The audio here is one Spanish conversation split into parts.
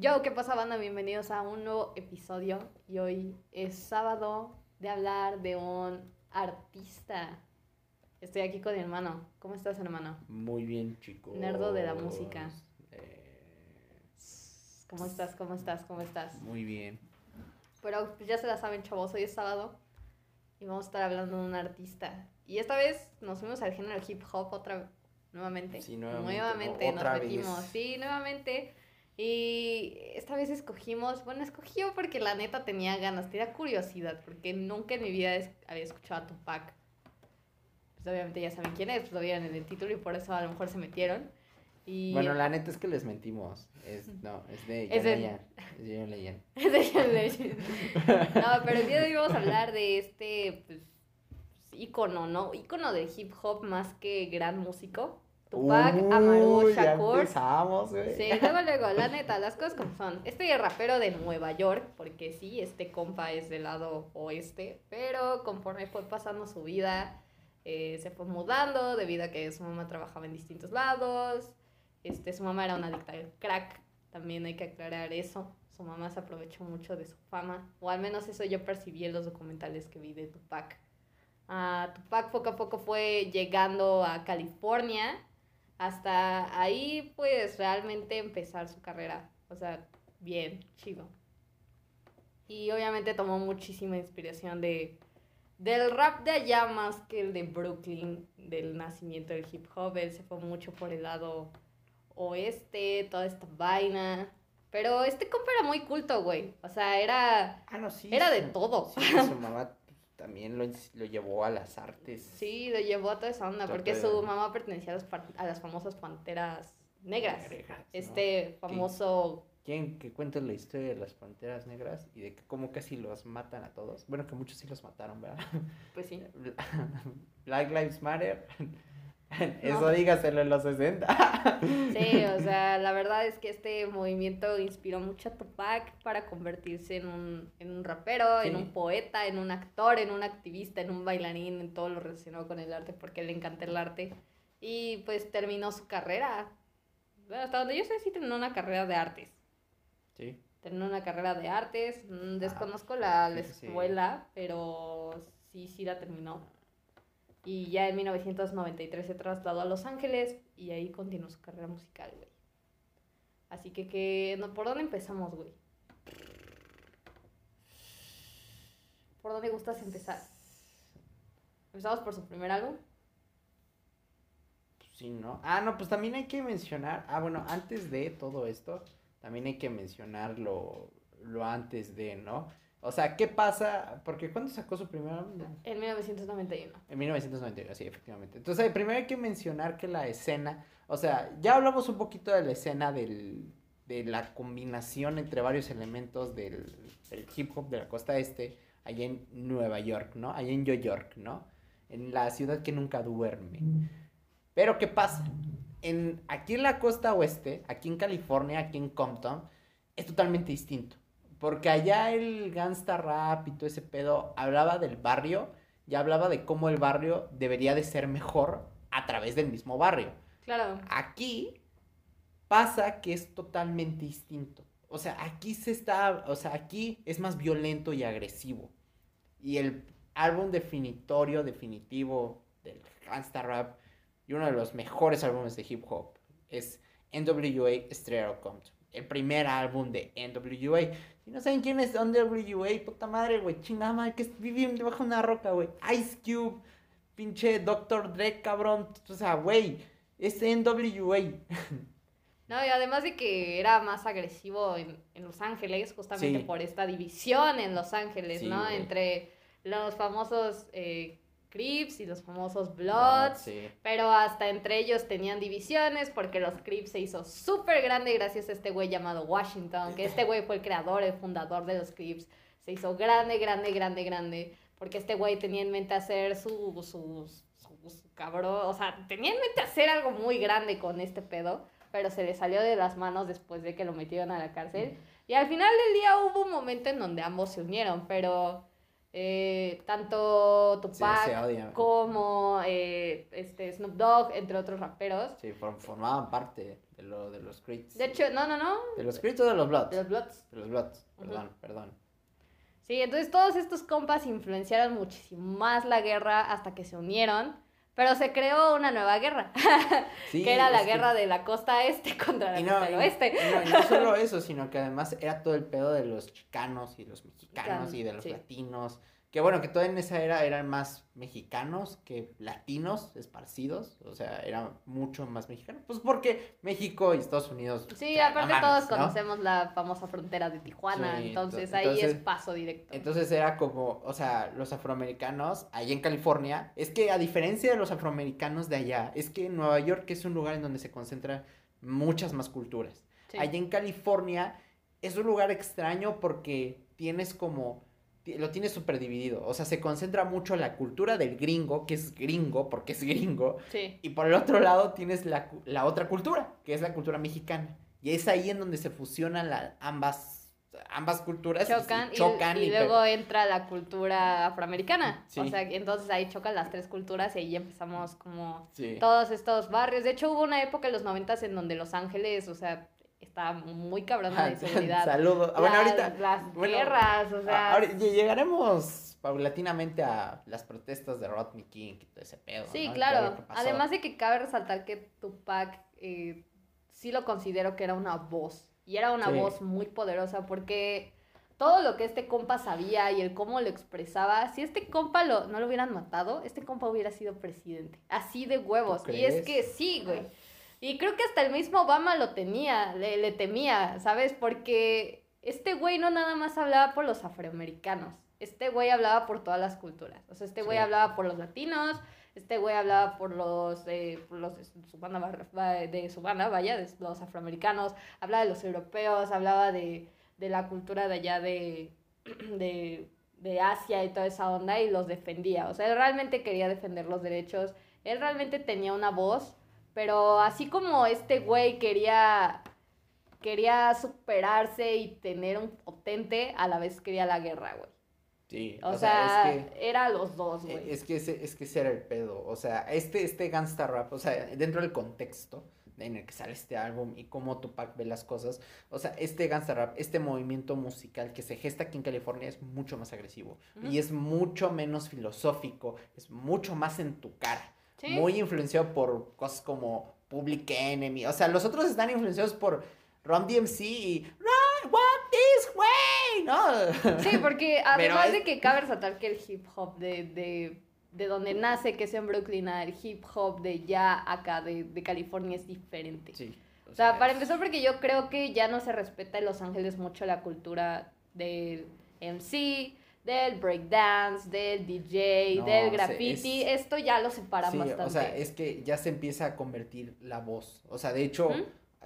Yo, ¿qué pasa, banda? Bienvenidos a un nuevo episodio. Y hoy es sábado de hablar de un artista. Estoy aquí con mi hermano. ¿Cómo estás, hermano? Muy bien, chicos. Nerdo de la música. Eh, ¿Cómo estás? ¿Cómo estás? ¿Cómo estás? muy bien. Pero pues, ya se la saben, chavos. Hoy es sábado y vamos a estar hablando de un artista. Y esta vez nos fuimos al género hip hop otra nuevamente. Sí, nuevamente. Nuevamente nos vez. metimos. Sí, nuevamente. Y esta vez escogimos, bueno, escogió porque la neta tenía ganas, tenía curiosidad, porque nunca en mi vida había escuchado a Tupac. Pues obviamente ya saben quién es, pues lo vieron en el título y por eso a lo mejor se metieron. Y Bueno, la neta es que les mentimos. Es, no, es de Es de- John Legend. Es de John Legend. Es de John Legend. No, pero el día de hoy vamos a hablar de este, pues, ícono, ¿no? Ícono del hip hop más que gran músico. Tupac Amaru Uy, ya Shakur. empezamos, güey. Sí, luego, luego, la neta, las cosas como son. Este rapero de Nueva York, porque sí, este compa es del lado oeste, pero conforme fue pasando su vida, eh, se fue mudando debido a que su mamá trabajaba en distintos lados. Este, su mamá era una adicta al crack, también hay que aclarar eso. Su mamá se aprovechó mucho de su fama, o al menos eso yo percibí en los documentales que vi de Tupac. Ah, Tupac poco a poco fue llegando a California, hasta ahí pues realmente empezar su carrera. O sea, bien, chido. Y obviamente tomó muchísima inspiración de del rap de allá más que el de Brooklyn, del nacimiento del hip hop. Él se fue mucho por el lado oeste, toda esta vaina. Pero este compa era muy culto, güey. O sea, era, Ah, no, sí. era de todo. Sí, su mamá también lo, lo llevó a las artes. Sí, lo llevó a toda esa onda, porque su mamá pertenecía a las, a las famosas panteras negras. Negras, ¿no? Este famoso ¿Quieren que cuente la historia de las panteras negras y de que cómo casi los matan a todos? Bueno, que muchos sí los mataron, ¿verdad? Pues sí. Black Lives Matter. Eso No. dígaselo en los 60. Sí, o sea, la verdad es que este movimiento inspiró mucho a Tupac para convertirse en un, en un rapero, en un poeta, en un actor, en un activista, en un bailarín, en todo lo relacionado con el arte, porque le encanta el arte. Y pues terminó su carrera. Bueno, hasta donde yo sé, sí terminó una carrera de artes. Sí. Terminó una carrera de artes. mm, Desconozco la, sí, escuela, pero sí, sí la terminó. Y ya en 1993 se trasladó a Los Ángeles y ahí continuó su carrera musical, güey. Así que, que ¿por dónde empezamos, güey? ¿Por dónde gustas empezar? ¿Empezamos por su primer álbum? Sí, ¿no? Ah, no, pues también hay que mencionar. Ah, bueno, antes de todo esto, también hay que mencionar lo, lo antes de, ¿no? O sea, ¿qué pasa? Porque ¿cuándo sacó su primer álbum? En 1991. En 1991, sí, efectivamente. Entonces, eh, primero hay que mencionar que la escena, o sea, ya hablamos un poquito de la escena del, de la combinación entre varios elementos del, del hip hop de la costa este, allá en Nueva York, ¿no? Allá en New York, ¿no? En la ciudad que nunca duerme. Pero, ¿qué pasa? En, aquí en la costa oeste, aquí en California, aquí en Compton, es totalmente distinto. Porque allá el gangsta rap y todo ese pedo hablaba del barrio y hablaba de cómo el barrio debería de ser mejor a través del mismo barrio. Claro. Aquí pasa que es totalmente distinto. O sea, aquí se está, o sea, aquí es más violento y agresivo. Y el álbum definitorio, definitivo del gangsta rap y uno de los mejores álbumes de hip hop es NWA Stereo Compton. El primer álbum de NWA. Si no saben quién es NWA, puta madre, güey, chingada madre, que viven debajo de una roca, güey. Ice Cube, pinche Dr. Dre, cabrón. O sea, güey, es NWA. No, y además de que era más agresivo en, en Los Ángeles, justamente Sí. por esta división en Los Ángeles, Sí, ¿no? Entre los famosos eh, Crips y los famosos Ah, Bloods. sí. Pero hasta entre ellos tenían divisiones porque los Crips se hizo súper grande gracias a este güey llamado Washington, que este güey fue el creador, el fundador de los Crips. Se hizo grande, grande, grande, grande, porque este güey tenía en mente hacer su, su, su, su cabrón, o sea, tenía en mente hacer algo muy grande con este pedo, pero se le salió de las manos después de que lo metieron a la cárcel. Y al final del día hubo un momento en donde ambos se unieron, pero eh, tanto Tupac odian. como eh, este Snoop Dogg, entre otros raperos, Sí, for- formaban parte de, lo, de los Creeds. De hecho, no, no, no. ¿De los Creeds o de los Bloods? De los Bloods. De los Bloods, perdón, perdón. Sí, entonces todos estos compas influenciaron muchísimo más la guerra hasta que se unieron, pero se creó una nueva guerra, Sí, que era la que- guerra de la costa este contra la costa del oeste. y no, solo eso, sino que además era todo el pedo de los chicanos y los mexicanos y de los Sí. latinos. Que bueno, que todavía en esa era eran más mexicanos que latinos esparcidos. O sea, eran mucho más mexicanos. Pues porque México y Estados Unidos. o Sí, sea, aparte no todos conocemos la famosa frontera de Tijuana, Sí, entonces ento- ahí es paso directo. Entonces era como, o sea, los afroamericanos ahí en California, es que a diferencia de los afroamericanos de allá, es que Nueva York es un lugar en donde se concentran muchas más culturas. Sí. Allá en California es un lugar extraño porque tienes como, lo tienes súper dividido, o sea, se concentra mucho la cultura del gringo, que es gringo porque es gringo, Sí. y por el otro lado tienes la, la otra cultura, que es la cultura mexicana. Y es ahí en donde se fusionan la- ambas, ambas culturas chocan, y- chocan y, luego entra la cultura afroamericana. O Sí. sea, entonces ahí chocan las tres culturas y ahí empezamos como Sí. todos estos barrios. De hecho, hubo una época en los noventas en donde Los Ángeles, o sea, estaba muy cabrona de seguridad. Saludos. Ah, Bueno, ahorita. Las bueno, guerras, o sea... ahora- lle- llegaremos paulatinamente a las protestas de Rodney King y todo ese pedo. Sí, claro. Además de que cabe resaltar que Tupac eh, sí lo considero que era una voz. Y era una Sí. voz muy poderosa porque todo lo que este compa sabía y el cómo lo expresaba, si este compa lo, no lo hubieran matado, este compa hubiera sido presidente. Así de huevos. ¿Tú Y es que sí, güey. Y creo que hasta el mismo Obama lo tenía, le, le temía, ¿sabes? Porque este güey no nada más hablaba por los afroamericanos. Este güey hablaba por todas las culturas. O sea, este güey Sí. hablaba por los latinos, este güey hablaba por los, eh, por los de su banda, de su banda, vaya, de los afroamericanos, hablaba de los europeos, hablaba de, de la cultura de allá de, de, de Asia y toda esa onda y los defendía. O sea, él realmente quería defender los derechos, él realmente tenía una voz, pero así como este güey quería, quería superarse y tener un potente, a la vez quería la guerra, güey. Sí, O, sea, es que. era los dos, güey. Es que, ese, es que ese era el pedo. O sea, este, este gangsta rap, o sea, dentro del contexto en el que sale este álbum y cómo Tupac ve las cosas, o sea, este gangsta rap, este movimiento musical que se gesta aquí en California es mucho más agresivo y es mucho menos filosófico, es mucho más en tu cara. Sí. Muy influenciado por cosas como Public Enemy. O sea, los otros están influenciados por Ron DMC y Run, walk this way, ¿no? Sí, porque además es- de que cabe resaltar que el hip hop de, de, de donde nace, que es en Brooklyn, al hip hop de ya acá, de, de California, es diferente. Sí. O sea, para es- empezar, porque yo creo que ya no se respeta en Los Ángeles mucho la cultura del MC, del breakdance, del DJ, No, del graffiti. es- Esto ya lo separan Sí, bastante. o sea, es que ya se empieza a convertir la voz. O sea, de hecho,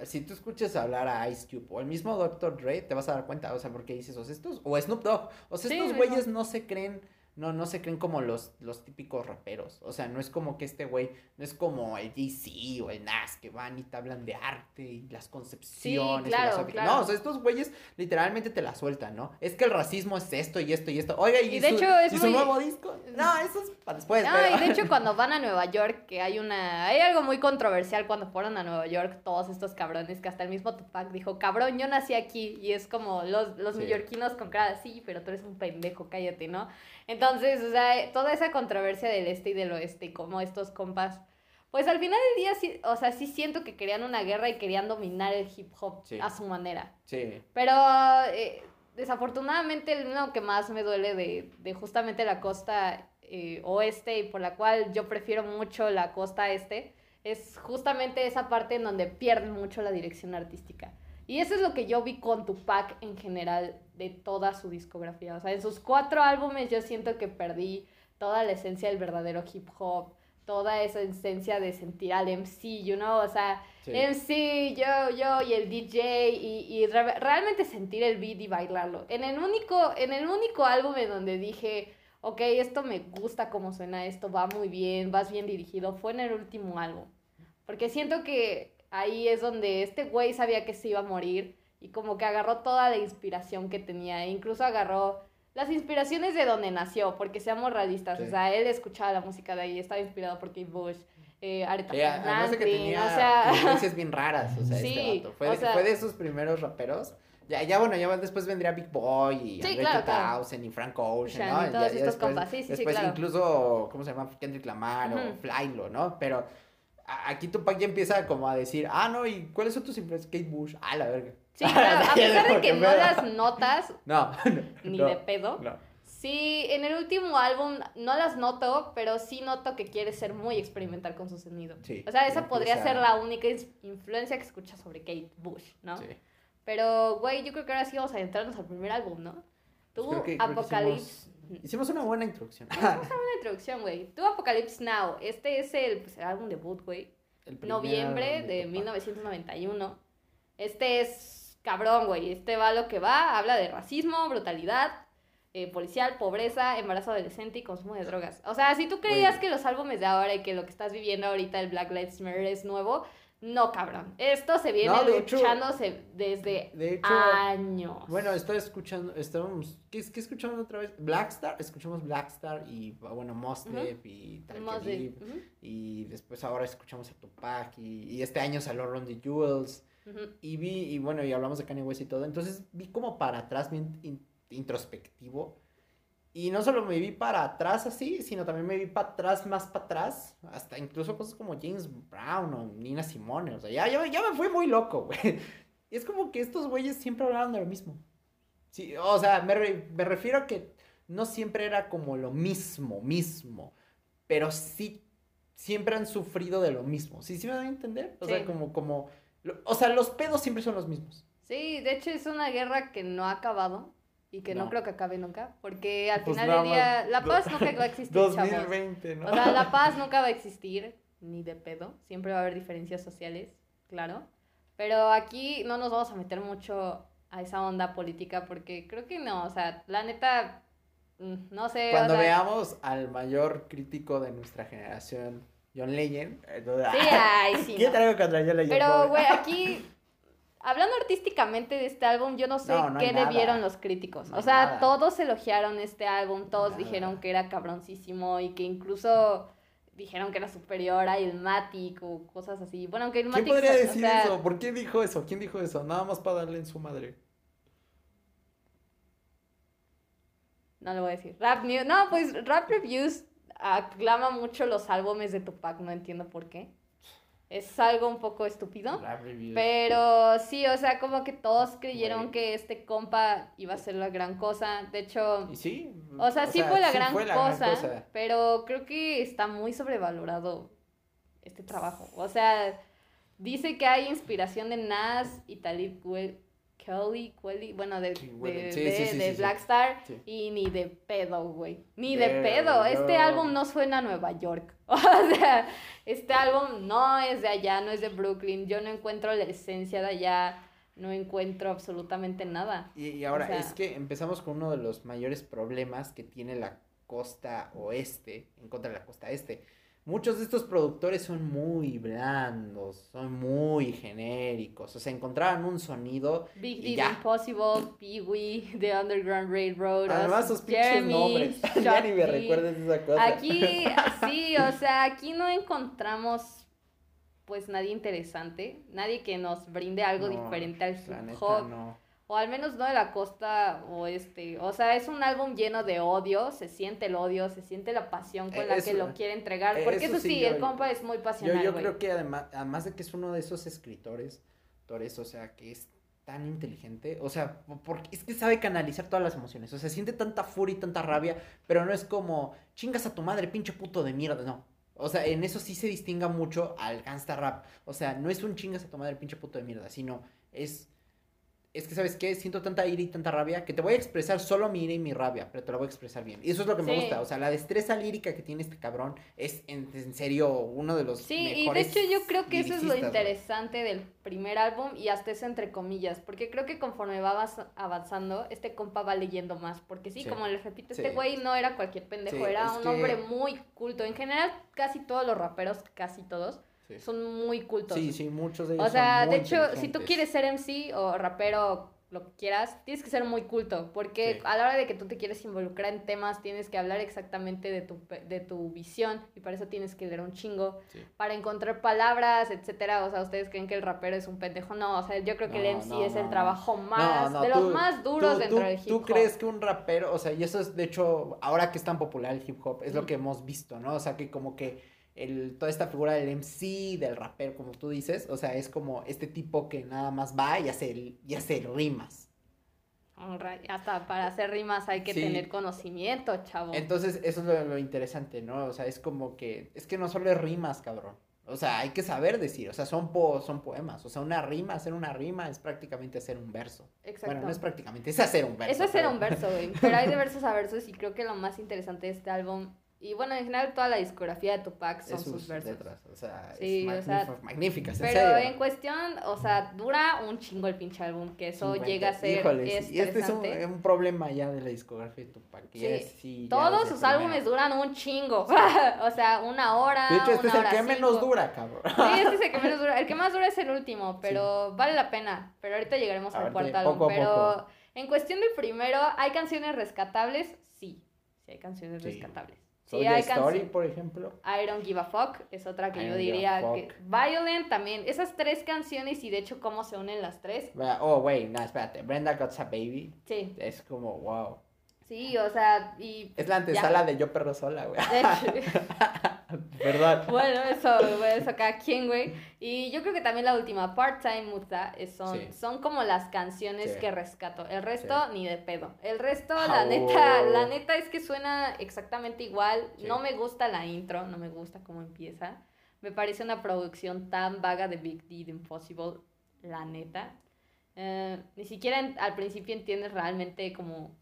si tú escuchas hablar a Ice Cube o el mismo Dr. Dre, te vas a dar cuenta, o sea, porque dices, o sea, estos, o Snoop Dogg, o sea, Sí, estos güeyes no se creen, no, no se creen como los, los típicos raperos. O sea, no es como que este güey, no es como el DC o el Nas que van y te hablan de arte y las concepciones. y claro, las- claro. No, o sea, estos güeyes literalmente te la sueltan, ¿no? Es que el racismo es esto y esto y esto. Oiga, y, Y de su, hecho es y su nuevo disco. No, eso es para después. No, pero- y de hecho cuando van a Nueva York, que hay una, hay algo muy controversial cuando fueron a Nueva York todos estos cabrones, que hasta el mismo Tupac dijo, cabrón, yo nací aquí, y es como los, los Sí. neoyorquinos con cara sí, pero tú eres un pendejo, cállate, ¿no? Entonces, o sea, toda esa controversia del este y del oeste, y como estos compas, pues al final del día, sí, o sea, sí siento que querían una guerra y querían dominar el hip hop Sí. a su manera. Sí. Pero eh, desafortunadamente lo que más me duele de, de justamente la costa eh, oeste y por la cual yo prefiero mucho la costa este es justamente esa parte en donde pierden mucho la dirección artística. Y eso es lo que yo vi con Tupac en general de toda su discografía. O sea, en sus cuatro álbumes yo siento que perdí toda la esencia del verdadero hip hop, toda esa esencia de sentir al MC, you know, o sea, Sí. MC, yo, yo y el DJ y, y re- realmente sentir el beat y bailarlo. En el único, en el único álbum en donde dije, ok, esto me gusta cómo suena, esto va muy bien, vas bien dirigido, fue en el último álbum. Porque siento que ahí es donde este güey sabía que se iba a morir y como que agarró toda la inspiración que tenía, e incluso agarró las inspiraciones de donde nació, porque seamos realistas, Sí. o sea, él escuchaba la música de ahí, estaba inspirado por Kate Bush, eh, Aretha Sí, además de que Franklin, tenía o sea, influencias bien raras, o sea, Sí, este vato. Fue, o sea- fue de esos primeros raperos. Ya, ya bueno, ya después vendría Big Boy y Sí, claro, claro. 2000 y Frank Ocean, ¿no? y todos Ya- ya estos después, compas, sí, sí, sí, después claro. incluso, ¿cómo se llama? Kendrick Lamar o Ujú. Flylo, ¿no? Pero aquí Tupac ya empieza como a decir, ah, no, ¿y cuáles son tus influencias? Kate Bush, ah, la verga. sí, claro, a pesar de que no las notas No, no, ni no, de pedo, no. sí, en el último álbum no las noto, pero sí noto que quiere ser muy experimental con su sonido. Sí, o sea, esa podría ser la única influencia que escuchas sobre Kate Bush, ¿no? Sí. Pero, güey, yo creo que ahora sí vamos a adentrarnos al primer álbum, ¿no? Tú, Creo que- creo que Apocalypse. Hicimos una buena introducción. Una introducción, güey. Tú, Apocalypse Now. Este es el, pues, el álbum debut, güey. Noviembre de Tupac. 1991. Este es cabrón, güey. Este va a lo que va. Habla de racismo, brutalidad, eh, policial, pobreza, embarazo adolescente y consumo de drogas. O sea, si tú creías que los álbumes de ahora y que lo que estás viviendo ahorita, el Black Lives Matter, es nuevo, no, cabrón. Esto se viene No, de hecho- luchándose desde De hecho, años. Bueno, estoy escuchando, estábamos, ¿qué, qué escuchamos otra vez? Blackstar, escuchamos Blackstar y, bueno, Mos Ujú. Def y Khalib, ujú, y después ahora escuchamos a Tupac y, y este año salió Run the Jewels y vi, y bueno, y hablamos de Kanye West y todo, entonces vi como para atrás, bien in- introspectivo y no solo me vi para atrás así, sino también me vi para atrás, más para atrás, hasta incluso cosas como James Brown o Nina Simone, o sea, ya, ya, ya me fui muy loco, güey. Y es como que estos güeyes siempre hablaban de lo mismo. Sí, o sea, me, re- me refiero a que no siempre era como lo mismo, mismo, pero sí siempre han sufrido de lo mismo. ¿Sí, sí me dan a entender? O Sí. sea, como, como, o sea, los pedos siempre son los mismos. Sí, de hecho es una guerra que no ha acabado y que no, No. creo que acabe nunca, porque al Pues final del día la paz nunca va a existir, chavos. 2020, ¿no? O sea, la paz nunca va a existir, ni de pedo. Siempre va a haber diferencias sociales, claro. Pero aquí no nos vamos a meter mucho a esa onda política porque creo que no, o sea, la neta, mm, no sé. o Cuando sea, veamos al mayor crítico de nuestra generación, John Legend, entonces, Sí, ay, sí. ¿qué no. traigo contra John Legend? Pero, güey, aquí, hablando artísticamente de este álbum, yo no sé No, no qué le nada. vieron los críticos. No o sea, nada. todos elogiaron este álbum, todos Nada. dijeron que era cabroncísimo y que incluso dijeron que era superior a Ilmatic o cosas así. Bueno, aunque Ilmatic... ¿Quién podría o decir sea, eso? ¿Por qué dijo eso? ¿Quién dijo eso? Nada más para darle en su madre. No lo voy a decir. Rap News. No, pues Rap Reviews aclama mucho los álbumes de Tupac, no entiendo por qué. Es algo un poco estúpido. Pero sí, o sea, como que todos creyeron que este compa iba a ser la gran cosa. De hecho, ¿Y sí? o sea, sí fue la, sí gran, fue la gran cosa, pero creo que está muy sobrevalorado este trabajo. O sea, dice que hay inspiración de Nas y Talib Kelly, Kweli, bueno, de, Sí, de, sí, de- sí, de. Black Star y ni de pedo, güey. Ni de pedo. Este álbum no suena a Nueva York. O sea, este álbum no es de allá, no es de Brooklyn. Yo no encuentro la esencia de allá. No encuentro absolutamente nada. Y, y ahora, O sea- es que empezamos con uno de los mayores problemas que tiene la costa oeste en contra de la costa este. Muchos de estos productores son muy blandos, son muy genéricos, o sea, encontraban un sonido Big Y D, ya. Impossible, Pee Wee, The Underground Railroad. Además, sus pinches nombres. ya ni me recuerdes esa cosa. Aquí, sí, o sea, aquí no encontramos pues nadie interesante, nadie que nos brinde algo No, diferente al hip hop, no. O al menos no de la costa oeste. O sea, es un álbum lleno de odio, se siente el odio, se siente la pasión con Eh, la eso- que lo quiere entregar, porque eso eso sí, yo- el compa es muy Yo, pasional, yo güey. creo que además, además de que es uno de esos escritores, autores, o sea, que es tan inteligente, o sea, po- porque es que sabe canalizar todas las emociones, o sea, siente tanta furia y tanta rabia, pero no es como, chingas a tu madre, pinche puto de mierda, no. O sea, en eso sí se distinga mucho al gangsta rap. O sea, no es un chingas a tu madre, pinche puto de mierda, sino es es que, ¿sabes qué? Siento tanta ira y tanta rabia que te voy a expresar solo mi ira y mi rabia, pero te la voy a expresar bien. Y eso es lo que me gusta. O sea, la destreza lírica que tiene este cabrón es en, en serio uno de los Sí, y de hecho yo creo que eso es lo interesante del primer álbum y hasta eso entre comillas, porque creo que conforme va avanzando, este compa va leyendo más, porque sí, Sí. como les repito, este güey no era cualquier pendejo, era un que- hombre muy culto. En general, casi todos los raperos, casi todos, Sí. son muy cultos. Sí, sí, muchos de ellos O sea, son de hecho, si tú quieres ser MC o rapero lo que quieras, tienes que ser muy culto, porque Sí. a la hora de que tú te quieres involucrar en temas, tienes que hablar exactamente de tu, de tu visión, y para eso tienes que leer un chingo, Sí. para encontrar palabras, etcétera. O sea, ¿ustedes creen que el rapero es un pendejo? No, o sea, yo creo que el MC no, es no, el trabajo más, de tú- los más duros tú- dentro tú- del hip ¿Tú hop. crees que un rapero, o sea, y eso es, de hecho, ahora que es tan popular el hip hop, es lo que hemos visto, ¿no? O sea, que como que el, toda esta figura del MC, del rapero, como tú dices, o sea, es como este tipo que nada más va y hace, y hace rimas. Hasta para hacer rimas hay que Sí. tener conocimiento, chavo. Entonces, eso es lo, lo interesante, ¿no? O sea, es como que, es que no solo es rimas, cabrón. O sea, hay que saber decir, o sea, son, po- son poemas. O sea, una rima, hacer una rima es prácticamente hacer un verso. Exacto. Bueno, no es prácticamente, es hacer un verso. Eso es pero- un verso, güey. Pero hay de versos a versos y creo que lo más interesante de este álbum, y bueno, en general toda la discografía de Tupac son sus, sus versos. letras, o sea, Sí, es o sea, magníficas, en Pero serio. en cuestión, o sea, dura un chingo el pinche álbum, que eso 50. llega a ser Híjole, y este es un, problema ya de la discografía de Tupac. Sí, es- sí, Todos sus álbumes duran un chingo. o sea, una hora. De hecho, este es el que menos dura, cabrón. Sí, este es el que menos dura. El que más dura es el último, pero vale la pena. Pero ahorita llegaremos al Ahorita, cuarto álbum. poco a pero poco. en cuestión del primero, ¿hay canciones rescatables? Sí, sí hay canciones rescatables. Soulja hay Story, por ejemplo. I Don't Give a Fuck es otra que I yo diría que Violent también. Esas tres canciones y de hecho cómo se unen las tres. Oh, wait, no, espérate. Brenda Got a Baby. Sí, Es como, wow. Sí, o sea, y Es la antesala de Yo Perro Sola, güey. ¿Verdad? Bueno, eso, güey, eso cada quien, güey. Y yo creo que también la última, Part-Time Muta, son, Sí. son como las canciones Sí. que rescato. El resto, ni de pedo. El resto, la neta, la neta es que suena exactamente igual. No me gusta la intro, no me gusta cómo empieza. Me parece una producción tan vaga de Big D de Impossible, la neta. Eh, ni siquiera en- al principio entiendes realmente como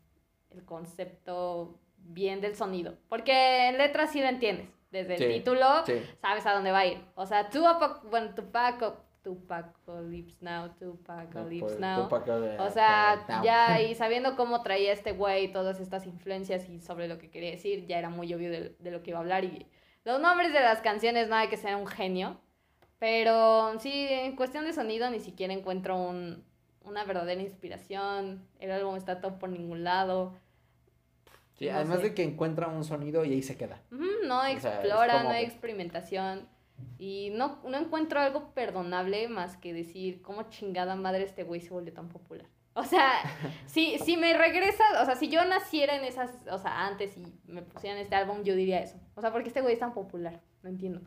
el concepto bien del sonido. Porque en letras sí lo entiendes. Desde Sí, el título Sí. sabes a dónde va a ir. O sea, Tupac, bueno, Tupac, Tupacalypse Now, Tupacalypse Now. O sea, ya y sabiendo cómo traía este güey todas estas influencias y sobre lo que quería decir, ya era muy obvio de, de lo que iba a hablar. Y los nombres de las canciones, hay que ser un genio. Pero sí, en cuestión de sonido ni siquiera encuentro un, una verdadera inspiración. El álbum está todo por ningún lado. Sí, no además sé. de que encuentra un sonido y ahí se queda. No sea, explora, como no hay experimentación. Y no, no encuentro algo perdonable más que decir cómo chingada madre este güey se volvió tan popular. O sea, si, si me regresas, o sea, si yo naciera en esas, o sea, antes y me pusieran este álbum, yo diría eso. O sea, porque este güey es tan popular, no entiendo.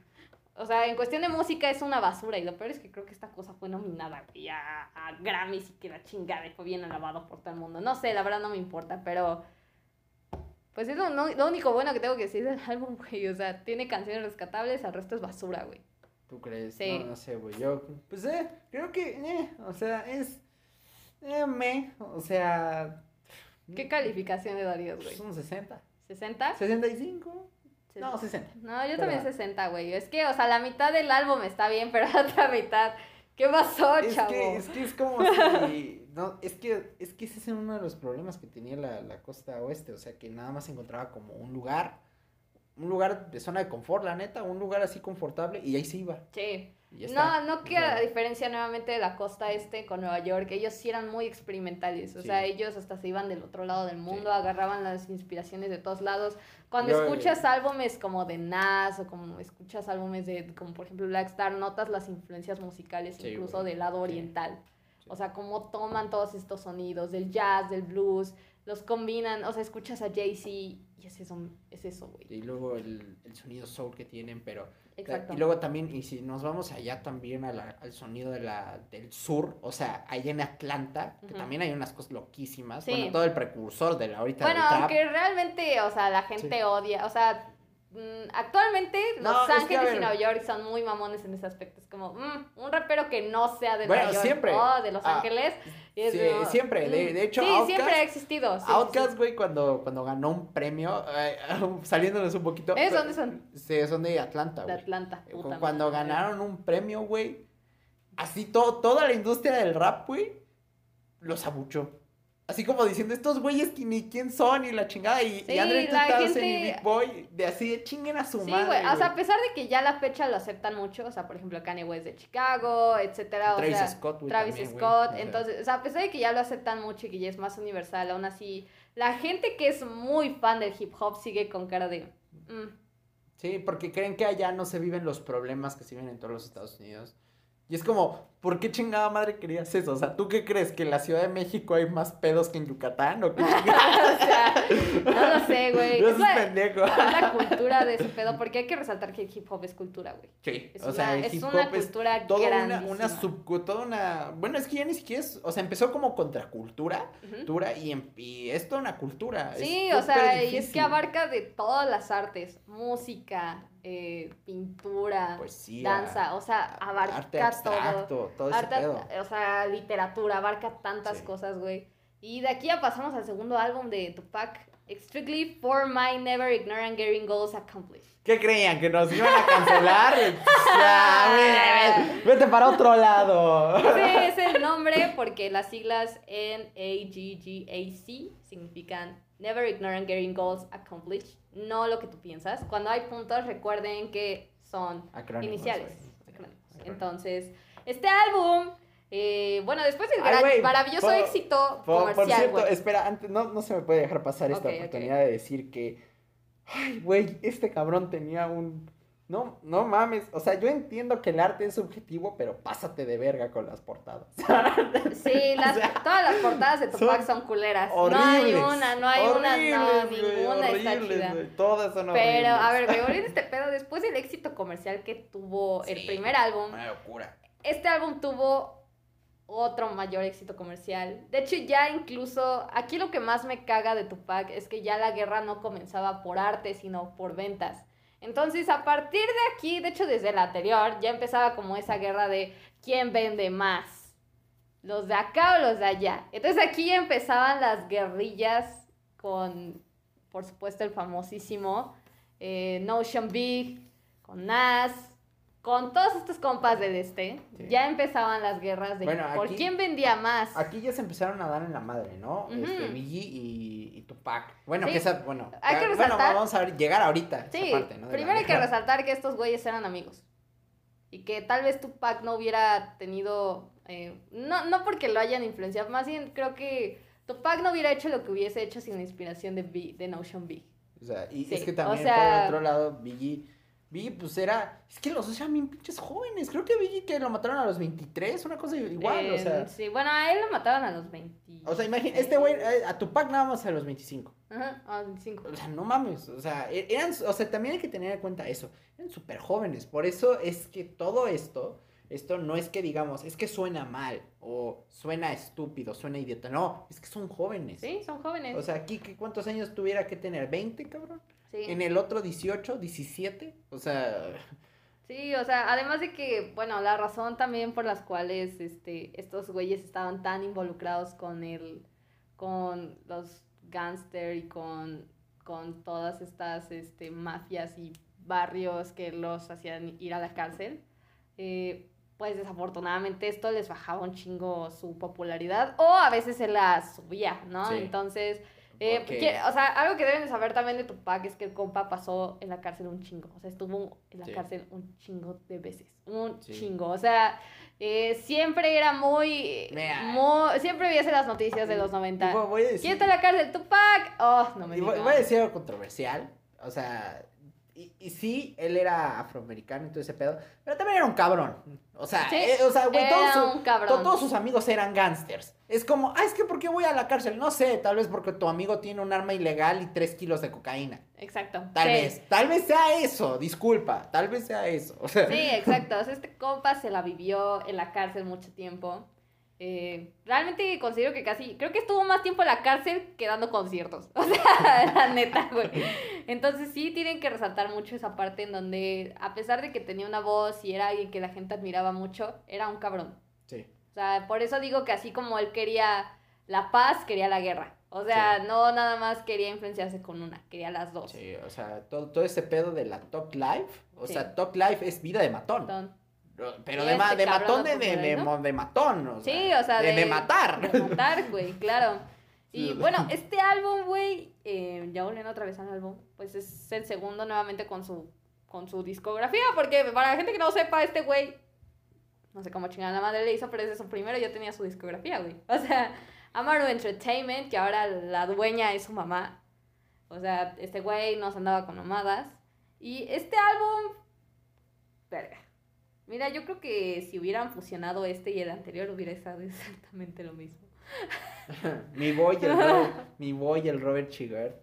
O sea, en cuestión de música es una basura y lo peor es que creo que esta cosa fue nominada güey, a, a Grammys y que la chingada y fue bien alabado por todo el mundo. No sé, la verdad no me importa, pero pues es lo, no- lo único bueno que tengo que decir del álbum, güey. O sea, tiene canciones rescatables, el resto es basura, güey. ¿Tú crees? Sí. No, no sé, güey. Yo, pues, eh, creo que, eh, o sea, es, eh, me, o sea, ¿Qué calificación le darías, güey? un 60. ¿60? 65. No, 60. No, yo también Pero- 60, güey. Es que, o sea, la mitad del álbum está bien, pero la otra mitad, ¿qué pasó, Es chavo? que, es que es como si, no, es que, es que ese es uno de los problemas que tenía la, la costa oeste, o sea, que nada más se encontraba como un lugar, un lugar de zona de confort, la neta, un lugar así confortable, y ahí se iba, Sí. No, no O que sea, a diferencia nuevamente de la costa este con Nueva York, ellos sí eran muy experimentales, o Sí. sea, ellos hasta se iban del otro lado del mundo, Sí. agarraban las inspiraciones de todos lados. Cuando Yo, eh, escuchas álbumes como de Nas o como escuchas álbumes de, como por ejemplo Black Star, notas las influencias musicales Sí, incluso del lado Sí. oriental. Sí. O sea, cómo toman todos estos sonidos del jazz, del blues, los combinan, o sea, escuchas a Jay-Z y es eso, es eso, güey. Y luego el, el sonido soul que tienen, pero Exacto. Y luego también, y si nos vamos allá también a la- al sonido de la, del sur, o sea, allá en Atlanta, que también hay unas cosas loquísimas. Sí. Bueno, todo el precursor de la ahorita Bueno, del trap. aunque realmente, o sea, la gente Sí. odia, o sea, mm, actualmente No, Los es que, Ángeles y. Nueva York son muy mamones en ese aspecto. Es como, mm, un rapero que no sea de Bueno, Nueva York o de Los Ah, Ángeles. y es sí, como, siempre. De, mm, de hecho, sí, siempre ha existido. sí. Outkast, güey, cuando, cuando ganó un premio, eh, saliéndonos un poquito. Pero- ¿Dónde son? Sí, son de Atlanta, De güey. Atlanta. Eh, puta Cuando madre. ganaron un premio, güey, así todo, toda la industria del rap, güey, los abuchó. Así como diciendo, estos güeyes que ni quién son y la chingada. Y, Sí, y 3000 gente- y Big Boy, de así de chinguen a su Sí, madre. güey. O sea, a pesar de que ya la fecha lo aceptan mucho, o sea, por ejemplo, Kanye West de Chicago, etcétera. Travis o sea, Scott, güey, Travis también. Scott. Entonces, o sea, a pesar de que ya lo aceptan mucho y que ya es más universal, aún así, la gente que es muy fan del hip hop sigue con cara de. "Mm". Sí, porque creen que allá no se viven los problemas que se viven en todos los Estados Unidos. Y es como, ¿por qué chingada madre querías eso? O sea, ¿tú qué crees? ¿Que en la Ciudad de México hay más pedos que en Yucatán? ¿O qué chingada? o sea, no lo sé, güey. No Es la, pendejo. es la cultura de ese pedo, porque hay que resaltar que el hip hop es cultura, güey. Sí, Es o una, sea, el es hip una hop es cultura toda una, una subcu- toda una... Bueno, es que ya ni siquiera es... O sea, empezó como contracultura, cultura, y, em- y es toda una cultura. Sí, es o sea, y es que abarca de todas las artes, música, eh, pintura, Poesía, danza, o sea, abarca arte abstracto, todo ese Arte, pedo. o sea, literatura, abarca tantas Sí. cosas, güey. Y de aquí ya pasamos al segundo álbum de Tupac, Strictly for My Never Ignore and Getting Goals Accomplished. ¿Qué creían? ¿Que nos iban a cancelar? Ya, vete, para otro lado. Ese es el nombre porque las siglas N-A-G-G-A-C significan Never Ignore and Getting Goals Accomplished. No lo que tú piensas. Cuando hay puntos, recuerden que son Acrónimos, iniciales. acrónimos. Acrónimos. Entonces, este álbum, eh, bueno, después del Ay, gran- maravilloso por- éxito Por, por comercial, cierto, güey. espera, antes, no, no se me puede dejar pasar esta oportunidad de decir que, ay, güey, este cabrón tenía un, no, no mames, o sea, yo entiendo que el arte es subjetivo, pero pásate de verga con las portadas. Sí, las, O sea, todas las portadas de Tupac son son, culeras. horribles. no hay una, no hay una, no, horribles, ninguna está horribles, chida. Todas son Pero, a horribles. ver, güey, este pedo, después del éxito comercial que tuvo el primer álbum, Una locura. Este álbum tuvo otro mayor éxito comercial. De hecho, ya incluso, aquí lo que más me caga de Tupac es que ya la guerra no comenzaba por arte, sino por ventas. Entonces, a partir de aquí, de hecho, desde la anterior, ya empezaba como esa guerra de quién vende más, los de acá o los de allá. Entonces, aquí ya empezaban las guerrillas con, por supuesto, el famosísimo eh, Notion Big, con Nas, con todos estos compas del este. Sí. Ya empezaban las guerras de Bueno, por aquí- quién vendía más. Aquí ya se empezaron a dar en la madre, ¿no? Este, Biggie y, y Tupac. Bueno, Sí. que esa, bueno, Hay que ya- bueno, vamos a ver, llegar ahorita. Sí, esa parte, ¿no? primero hay que resaltar que estos güeyes eran amigos. Y que tal vez Tupac no hubiera tenido. eh, no, no porque lo hayan influenciado, más bien creo que Tupac no hubiera hecho lo que hubiese hecho sin la inspiración de, B, de Notion B. O sea, y Sí, es que o también sea- por el otro lado, Biggie, Biggie pues era, es que los dos eran bien pinches jóvenes, creo que Biggie que lo mataron a los 23, una cosa igual, o Eh, sea, Sí, bueno, a él lo mataron a los 20. o sea, imagínate, este güey, eh, a Tupac nada más a los 25, Ajá, a los 25. o sea, no mames, o sea, e- eran, o sea, también hay que tener en cuenta eso, eran súper jóvenes, por eso es que todo esto, esto no es que digamos, es que suena mal, o suena estúpido, suena idiota, no, es que son jóvenes. Sí, son jóvenes. O sea, aquí, ¿qué- ¿cuántos años tuviera que tener? ¿20, cabrón? Sí. En el otro 18, 17, o sea, Sí, o sea, además de que, bueno, la razón también por las cuales este, estos güeyes estaban tan involucrados con el, con los gangster y con, con todas estas este, mafias y barrios que los hacían ir a la cárcel, eh, pues desafortunadamente esto les bajaba un chingo su popularidad o a veces se la subía, ¿no? Sí. Entonces, eh, que- o sea, algo que deben de saber también de Tupac es que el compa pasó en la cárcel un chingo. O sea, estuvo en la Sí. cárcel un chingo de veces. Un Sí. chingo. O sea, eh, siempre era muy, muy- Siempre viese las noticias de los 90. y voy- voy a decir, ¿Quién está en la cárcel? Tupac. Oh, no me digas. voy a decir algo controversial, o sea, y, y sí, él era afroamericano y todo ese pedo, pero también era un cabrón, o sea, Sí, eh, o sea, güey, todos, su- to- todos sus amigos eran gangsters. Es como, ah, es que ¿por qué voy a la cárcel? No sé, tal vez porque tu amigo tiene un arma ilegal y tres kilos de cocaína. Exacto. Tal Sí. vez, tal vez sea eso, disculpa, tal vez sea eso. O sea, Sí, exacto. O sea, este compa se la vivió en la cárcel mucho tiempo. Eh, realmente considero que casi, creo que estuvo más tiempo en la cárcel que dando conciertos. O sea, la neta, güey. Entonces sí tienen que resaltar mucho esa parte en donde, a pesar de que tenía una voz y era alguien que la gente admiraba mucho, era un cabrón. sí. O sea, por eso digo que así como él quería la paz, quería la guerra. O sea, no nada más quería influenciarse con una, quería las dos. Sí, o sea, todo, todo ese pedo de la Talk Life, o Sí. sea, Talk Life es vida de matón. Pero de, este de matón de, de, de, matón, o sea, Sí, o sea, de, matar. de matar, güey, claro. Y bueno, este álbum, güey, eh, ya volviendo otra vez al álbum, pues es el segundo nuevamente con su, con su discografía, porque para la gente que no sepa, este güey, no sé cómo chingada la madre le hizo, pero desde su primero ya tenía su discografía, güey. O sea, Amaru Entertainment, que ahora la dueña es su mamá. O sea, este güey nos andaba con mamadas. Y este álbum, verga. Mira, yo creo que si hubieran fusionado este y el anterior hubiera estado exactamente lo mismo. mi boy, el Robert, mi boy, el Robert Chigart.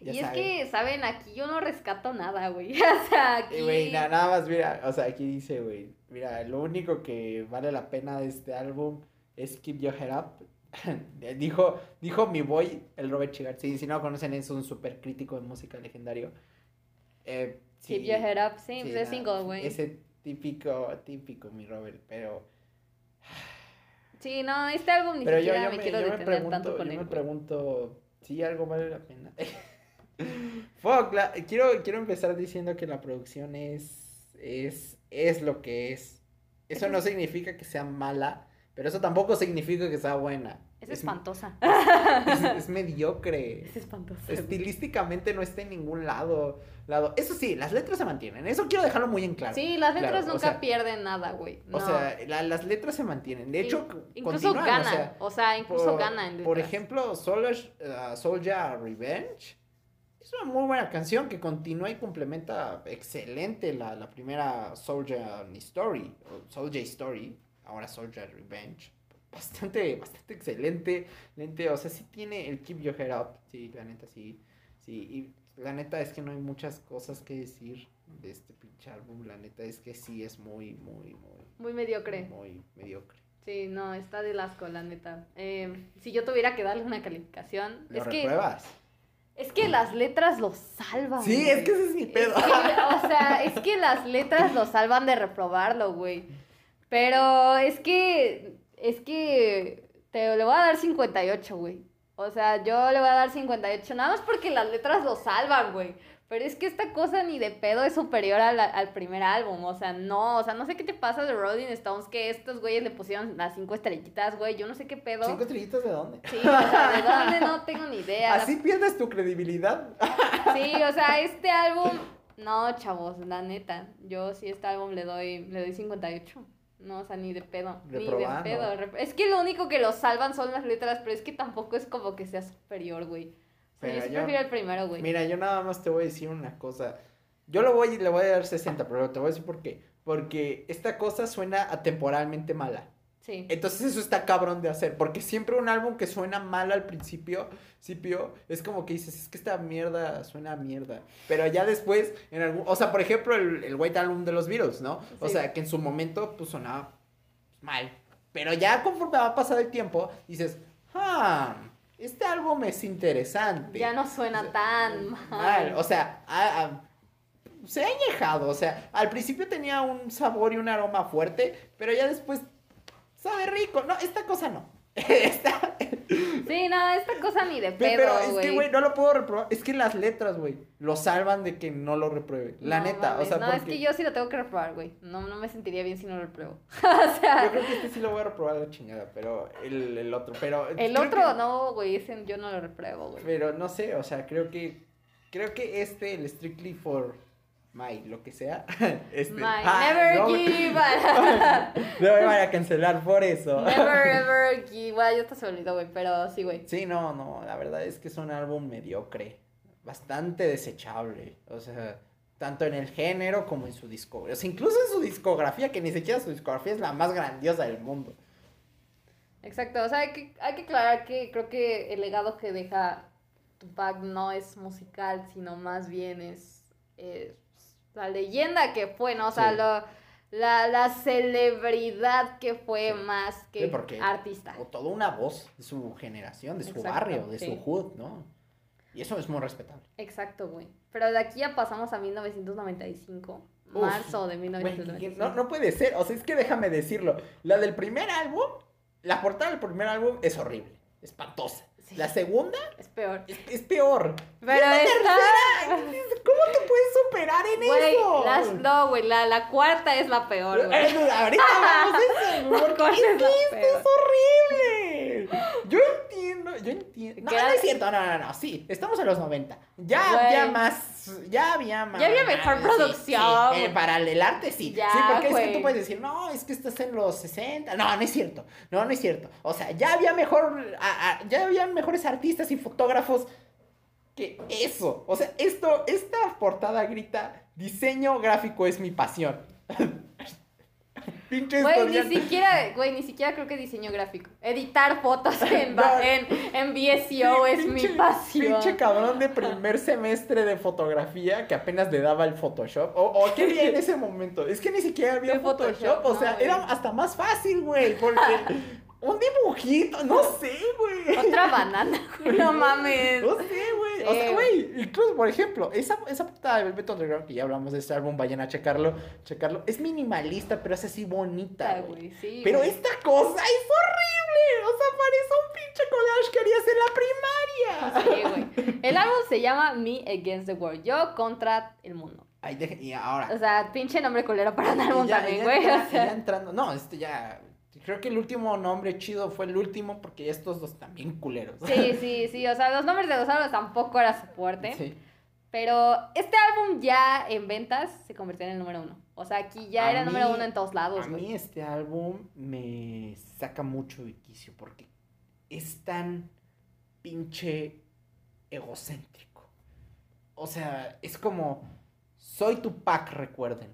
Ya y es saben. que, ¿saben? Aquí yo no rescato nada, güey. O sea, aquí... Eh, Güey, na- nada más, mira, o sea, aquí dice, güey, mira, lo único que vale la pena de este álbum es Keep Your Head Up. dijo, dijo mi boy, el Robert Chigart. Sí, si no lo conocen, es un súper crítico de música legendario. Eh, Keep your head up. Sí, sí, pues es na- single, güey. Ese típico, típico, mi Robert, pero... Sí, no, este álbum ni Pero yo, siquiera yo me, me, quiero yo me detener pregunto, tanto con yo él. me pregunto si algo vale la pena. Fuck, la- quiero, quiero empezar diciendo que la producción es, es, es lo que es. Eso no significa que sea mala, pero eso tampoco significa que sea buena. Es es, espantosa. es, es mediocre. Es espantosa. Estilísticamente no está en ningún lado, lado. Eso sí, las letras se mantienen. Eso quiero dejarlo muy en claro. Sí, las Claro, letras o nunca sea, pierden nada, güey. O No. sea, la- las letras se mantienen. De hecho, In- incluso ganan. o sea, O sea, incluso por, ganan. Por letras. ejemplo, Soldier, uh, Soldier Revenge es una muy buena canción que continúa y complementa excelente la, la primera Soldier Story, o Soldier Story, ahora Soldier Revenge. Bastante, bastante excelente, lente, o sea, sí tiene el Keep Your Head Up, sí, la neta, sí, sí, y la neta es que no hay muchas cosas que decir de este pinche álbum, la neta es que sí es muy, muy, muy, Muy mediocre. muy mediocre. Sí, no, está de asco, la neta. Eh, si yo tuviera que darle una calificación, ¿Lo es que, es que las letras lo salvan. Sí, güey. es que ese es mi Es pedo. que, o sea, es que las letras lo salvan de reprobarlo, güey. Pero es que, es que te le voy a dar 58, güey. O sea, yo le voy a dar 58, nada más porque las letras lo salvan, güey. Pero es que esta cosa ni de pedo es superior la- al primer álbum. O sea, no, o sea, no sé qué te pasa de Rolling Stones que estos güeyes le pusieron las cinco estrellitas, güey. Yo no sé qué pedo. ¿Cinco estrellitas de dónde? Sí, o sea, de dónde no tengo ni idea. La Así pierdes tu credibilidad. Sí, o sea, este álbum, no, chavos, la neta, yo sí este álbum le doy, le doy 58. No, o sea, ni de pedo, ni de pedo. Es que lo único que lo salvan son las letras, pero es que tampoco es como que sea superior, güey. O sea, yo sí yo- prefiero el primero, güey. Mira, yo nada más te voy a decir una cosa. Yo lo voy, le voy a dar 60, pero te voy a decir por qué. Porque esta cosa suena atemporalmente mala. Sí. Entonces eso está cabrón de hacer. Porque siempre un álbum que suena mal al principio, principio, es como que dices, es que esta mierda suena a mierda. Pero ya después, en algún. O sea, por ejemplo, el, el White Album de los Beatles, ¿no? O sea, que en su momento, pues sonaba mal. Pero ya conforme va a pasar el tiempo, dices, ah, este álbum es interesante. Ya no suena tan Mal. mal. O sea, a- a- se ha añejado. O sea, al principio tenía un sabor y un aroma fuerte, pero ya después. No, esta cosa no. Esta- Sí, no, esta cosa ni de Pe- pero pedo, es que, güey, no lo puedo reprobar. Es que las letras, güey, lo salvan de que no lo repruebe. La No neta, mames, o sea, No, porque es que yo sí lo tengo que reprobar, güey. No, no me sentiría bien si no lo repruebo. o sea, yo creo que este sí lo voy a reprobar la chingada, pero el, el otro, pero... el otro que- no, güey, ese yo no lo repruebo, güey. Pero no sé, o sea, creo que, creo que este, el Strictly for My, lo que sea, este... My ah, never no, give. No me van a cancelar por eso. Never ever give up. Ya se olvidó, güey, pero sí, güey. Sí, no, no, la verdad es que es un álbum mediocre, bastante desechable, o sea, tanto en el género como en su discografía, o sea, incluso en su discografía, que ni siquiera su discografía es la más grandiosa del mundo. Exacto, o sea, hay que, hay que aclarar que creo que el legado que deja Tupac no es musical, sino más bien es, es la leyenda que fue, ¿no? O sea, Sí. lo, la, la celebridad que fue Sí. más que Sí, artista. O toda una voz de su generación, de su Exacto, barrio, de su hood, ¿no? Y eso es muy respetable. Exacto, güey. Pero de aquí ya pasamos a 1995, Uf, marzo de Güey, 1995. no, no puede ser, o sea, es que déjame decirlo, la del primer álbum, la portada del primer álbum es horrible, espantosa. Sí. La segunda Es peor. es, es peor. Pero la esta... ¿Cómo te puedes superar en Güey, eso? las- no, güey, la, la cuarta es la peor, güey. Eh, Ahorita vamos a eso, porque ¿Cuál es es horrible. Yo entiendo, yo entiendo. No, no es cierto, no, no, no, sí, estamos en los 90. Ya Güey. había más, ya había más. Ya había mejor sí, producción. sí, eh, para el arte sí. Ya, sí, porque es que tú puedes decir, no, es que estás en los 60. No, no es cierto. No, no es cierto. O sea, ya había mejor, a- a- ya había mejores artistas y fotógrafos que eso. O sea, esto, esta portada grita, diseño gráfico es mi pasión. Pinche Güey, ni siquiera, güey, ni siquiera creo que diseño gráfico. Editar fotos en, No. en, en VSCO es mi Pinche- pasión. Pinche cabrón de primer semestre de fotografía que apenas le daba el Photoshop. O, o qué había en ese momento. Es que ni siquiera había Photoshop. Photoshop, o sea, era hasta más fácil, güey. Porque un dibujito, no sé, güey. Otra banana, güey, no mames. No sé, güey. O sea, güey, incluso, por ejemplo, esa, esa portada de Velvet Underground, que ya hablamos de este álbum, vayan a checarlo, checarlo. Es minimalista, pero es así bonita, güey. sí, Pero esta cosa es horrible. O sea, parece un pinche collage que harías en la primaria. Sí, güey. El álbum se llama Me Against the World. Yo contra el mundo. Ay, deje- y ahora. O sea, pinche nombre culero para un álbum ya- también, güey. entra- O sea, ya entrando. No, este ya. Creo que el último nombre chido fue el último porque estos dos también culeros. sí, sí, sí. O sea, los nombres de los álbumes tampoco era su fuerte. Sí. Pero este álbum ya en ventas se convirtió en el número uno. O sea, aquí ya A era número uno en todos lados, A mí este álbum me saca mucho de quicio porque es tan pinche egocéntrico. O sea, es como soy tu pack, recuerden.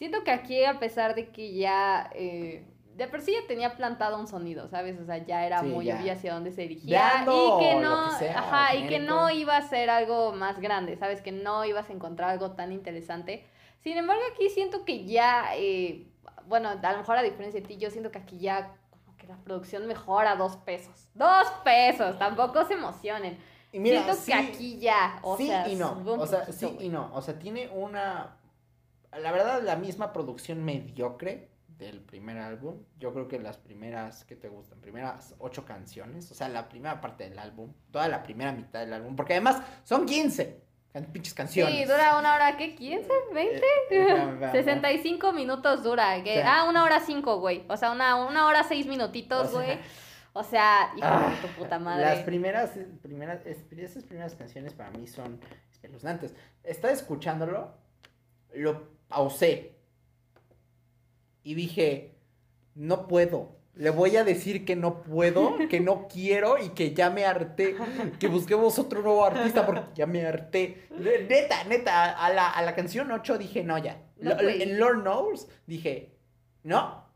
Siento que aquí, a pesar de que ya. eh, de por sí ya tenía plantado un sonido, ¿sabes? O sea, ya era Sí, muy obvio hacia dónde se dirigía. Blando, y que no. que sea, ajá, y que no iba a ser algo más grande, ¿sabes? Que no ibas a encontrar algo tan interesante. Sin embargo, aquí siento que ya. eh, bueno, a lo mejor a diferencia de ti, yo siento que aquí ya. Como que la producción mejora dos pesos. ¡Dos pesos! Tampoco se emocionen. Y mira, siento sí- que aquí ya. O sí sea, y no. O sea, poquito, sí y no. O sea, tiene una. La verdad, la misma producción mediocre del primer álbum. Yo creo que las primeras, ¿qué te gustan? Primeras ocho canciones. O sea, la primera parte del álbum. Toda la primera mitad del álbum. Porque además son 15 can- pinches canciones. Sí, dura una hora, ¿qué? ¿15? ¿20? Eh, espérame, espérame. 65 minutos dura. que-. Ah, una hora cinco, güey. O sea, una, una hora seis minutitos, güey. O sea, hijo Ah, de tu puta madre. Las primeras, primeras, es- esas primeras canciones para mí son espeluznantes. Estaba escuchándolo, lo pausé y dije, no puedo. Le voy a decir que no puedo, que no quiero y que ya me harté. Que busquemos otro nuevo artista porque ya me harté. Neta, neta, a la, a la canción 8 dije, no, ya. No, en Lord Knows dije, no.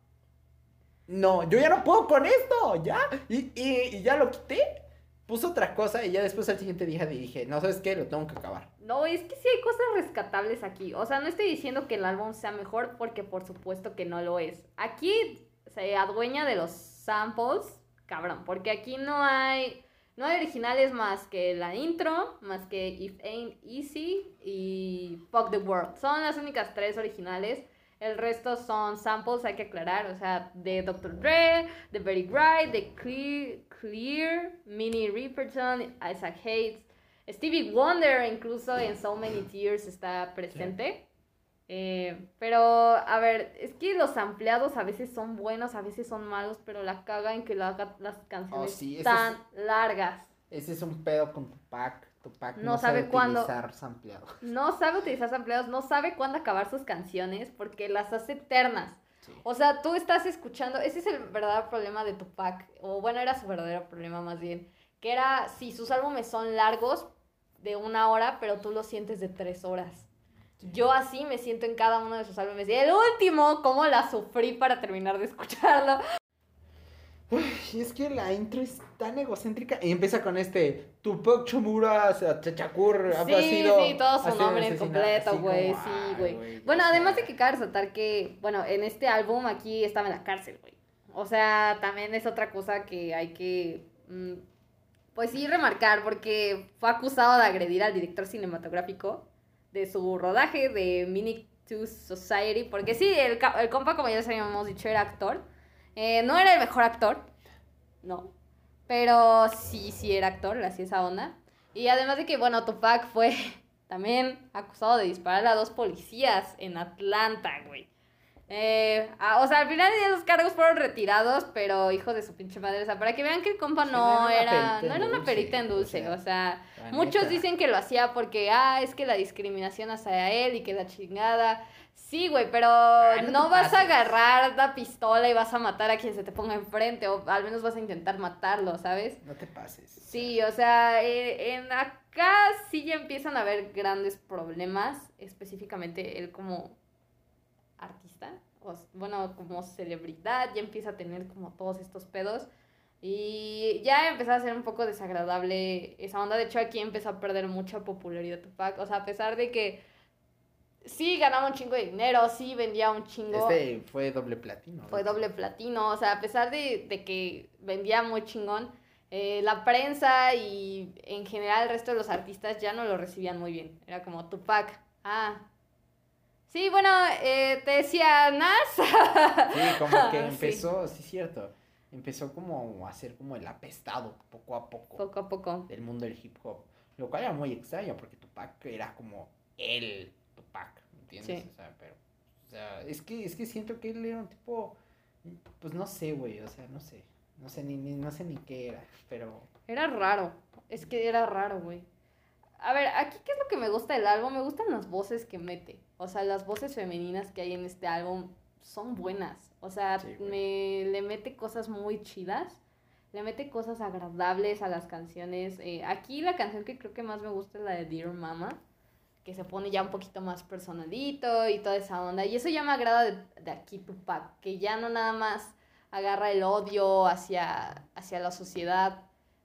No, yo ya no puedo con esto, ya. Y, y- y ya lo quité. Puse otra cosa y ya después al siguiente día dije, no, ¿sabes qué? Lo tengo que acabar. No, es que sí hay cosas rescatables aquí. O sea, no estoy diciendo que el álbum sea mejor porque por supuesto que no lo es. Aquí se adueña de los samples, cabrón, porque aquí no hay no hay originales más que la intro, más que If Ain't Easy y Fuck the World. Son las únicas tres originales. El resto son samples, hay que aclarar, o sea, de Dr. Dre, de Very Bright, de Clear, Clear, Minnie Riperton, Isaac Hayes, Stevie Wonder incluso en So Many Tears está presente. Eh, pero, a ver, es que los ampliados a veces son buenos, a veces son malos, pero la caga en que lo haga las canciones Oh, sí, tan largas. Ese es un pedo con Tupac. Tupac No sabe cuándo. utilizar sampleado. No sabe utilizar ampliados, no sabe cuándo acabar sus canciones porque las hace eternas. O sea, tú estás escuchando, ese es el verdadero problema de Tupac, o bueno, era su verdadero problema más bien, que era, si sus álbumes son largos, de una hora, pero tú los sientes de tres horas. Yo así me siento en cada uno de sus álbumes. Y el último, cómo la sufrí para terminar de escucharlo. Y es que la intro es tan egocéntrica. Y empieza con este Tupac Chamura Chachakur ha Sí, sido. sí, todo ha su nombre asesinado. completo, güey, sí, güey. Bueno, además de que cabe resaltar que, bueno, en este álbum aquí estaba en la cárcel, güey. O sea, también es otra cosa que hay que, mm, pues sí, remarcar, porque fue acusado de agredir al director cinematográfico de su rodaje de Mini to Society, porque sí, el, el compa, como ya les habíamos dicho, era actor. Eh, no era el mejor actor, no, pero sí, sí era actor, le hacía esa onda. Y además de que, bueno, Tupac fue también acusado de disparar a dos policías en Atlanta, güey. Eh, ah, o sea, al final ya los cargos fueron retirados, pero hijo de su pinche madre. O sea, para que vean que el compa no no era una era, perita no en era una dulce, perita en o dulce. sea, O sea, muchos neta. dicen que lo hacía porque, ah, es que la discriminación hacia él y que la chingada. Sí, güey, pero no no, vas a agarrar la pistola y vas a matar a quien se te ponga enfrente, o al menos vas a intentar matarlo, ¿sabes? No te pases. Sí, o sea, eh, en acá sí ya empiezan a haber grandes problemas, específicamente él como artista, o bueno, como celebridad, ya empieza a tener como todos estos pedos. Y ya empezó a ser un poco desagradable esa onda. De hecho, aquí empezó a perder mucha popularidad Tupac. O sea, a pesar de que sí ganaba un chingo de dinero, sí vendía un chingo. Este fue doble platino. Fue doble platino, o sea, a pesar de, de que vendía muy chingón, eh, la prensa y en general el resto de los artistas ya no lo recibían muy bien. Era como Tupac, ah. Sí, bueno, eh, te decía Nas. Sí, como que Sí. empezó, sí, cierto. Empezó como a ser como el apestado poco a poco, poco a poco. del mundo del hip hop. Lo cual era muy extraño porque Tupac era como el Tupac, ¿me entiendes? Sí. O sea, pero, o sea, es que, es que siento que él era un tipo, pues no sé, güey, o sea, no sé. No sé ni, ni- no sé ni qué era, pero Era raro, es que era raro, güey. A ver, aquí qué es lo que me gusta del álbum, me gustan las voces que mete. O sea, las voces femeninas que hay en este álbum son buenas. O sea, Sí, me le mete cosas muy chidas. Le mete cosas agradables a las canciones. Eh, aquí la canción que creo que más me gusta es la de Dear Mama, que se pone ya un poquito más personalito y toda esa onda. Y eso ya me agrada de, de aquí Tupac, que ya no nada más agarra el odio hacia, hacia la sociedad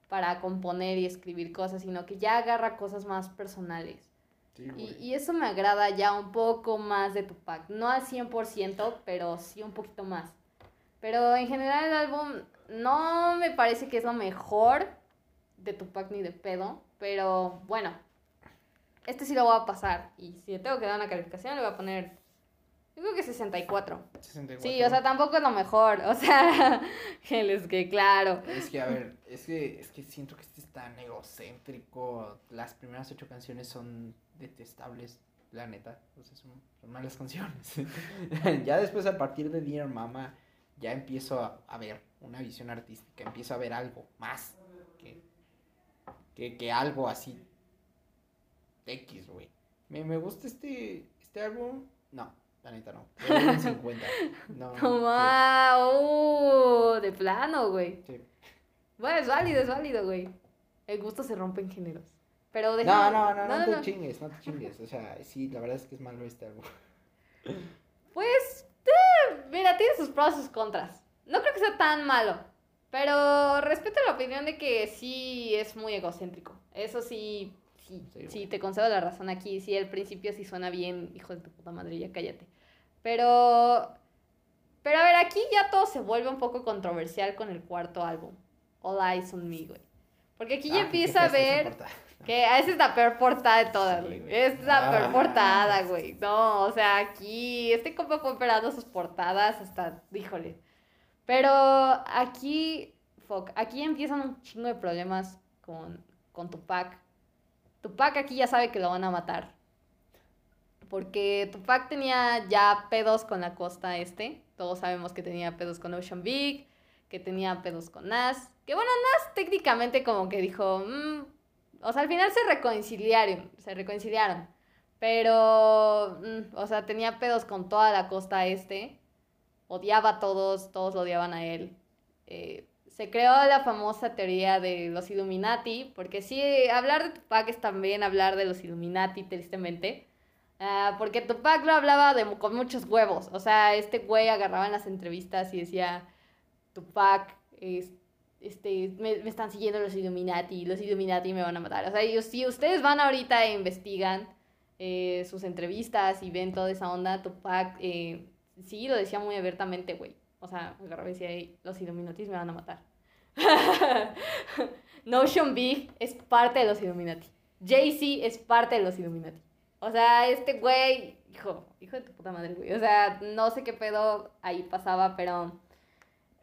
para componer y escribir cosas, sino que ya agarra cosas más personales. Sí, Y, y eso me agrada ya un poco más de Tupac. No al 100%, pero sí un poquito más. Pero en general el álbum no me parece que es lo mejor de Tupac ni de pedo. Pero bueno, este sí lo voy a pasar. Y si le tengo que dar una calificación, le voy a poner, yo creo que 64. 64. Sí, o sea, tampoco es lo mejor. O sea, que es que claro. Es que, a ver, es que, es que siento que este es tan egocéntrico. Las primeras ocho canciones son detestables, la neta. O sea, son, son malas canciones. ya después, a partir de Dear Mama, ya empiezo a, a ver una visión artística. Empiezo a ver algo más que, que, que algo así. X, güey. ¿Me, me gusta este, este álbum? No, la neta no. Le doy un 50. No, sí, Toma, uh, de plano, güey. sí. Bueno, es válido, es válido, güey. El gusto se rompe en géneros. Pero No, déjame... no, no, no, te chingues, no te chingues. O sea, sí, la verdad es que es malo este álbum. Pues, eh, mira, tiene sus pros y sus contras. No creo que sea tan malo. Pero respeto la opinión de que sí es muy egocéntrico. Eso sí, sí, Sí, sí, te concedo la razón aquí. Sí, al principio sí suena bien, hijo de tu puta madre, ya cállate. Pero, pero a ver, aquí ya todo se vuelve un poco controversial con el cuarto álbum. All Eyes on Me, güey. Porque aquí ya Ah, empieza a ver... Que esa es la peor portada de todas, güey. es la peor Ah. portada, güey. No, o sea, aquí este compa fue operando sus portadas hasta, híjole. Pero aquí, fuck, aquí empiezan un chingo de problemas con, con Tupac. Tupac aquí ya sabe que lo van a matar. Porque Tupac tenía ya pedos con la costa este. Todos sabemos que tenía pedos con Ocean Big, que tenía pedos con Nas. Que bueno, Nas técnicamente como que dijo, "Mm", o sea, al final se reconciliaron, se reconciliaron. Pero, mm, o sea, tenía pedos con toda la costa este. Odiaba a todos, todos lo odiaban a él. Eh, se creó la famosa teoría de los Illuminati, porque sí, hablar de Tupac es también hablar de los Illuminati, tristemente. Ah, porque Tupac lo hablaba de, con muchos huevos. O sea, este güey agarraba en las entrevistas y decía, Tupac, es- este, me, me están siguiendo los Illuminati, los Illuminati me van a matar. O sea, ellos- si ustedes van ahorita e investigan eh, sus entrevistas y ven toda esa onda, Tupac eh, sí lo decía muy abiertamente, güey. O sea, agarraba y decía, "Ey, los Illuminati me van a matar. Notion Big es parte de los Illuminati. Jay-Z es parte de los Illuminati. O sea, este güey, hijo, hijo de tu puta madre, güey. O sea, no sé qué pedo ahí pasaba, pero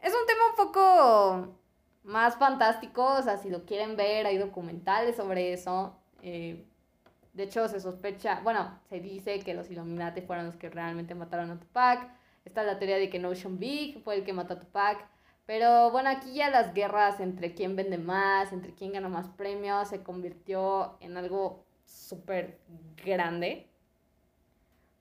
es un tema un poco más fantástico. O sea, si lo quieren ver, hay documentales sobre eso. Eh, de hecho, se sospecha, bueno, se dice que los Illuminati fueron los que realmente mataron a Tupac. Está la teoría de que Notion Big fue el que mató a Tupac. Pero bueno, aquí ya las guerras entre quién vende más, entre quién gana más premios, se convirtió en algo súper grande.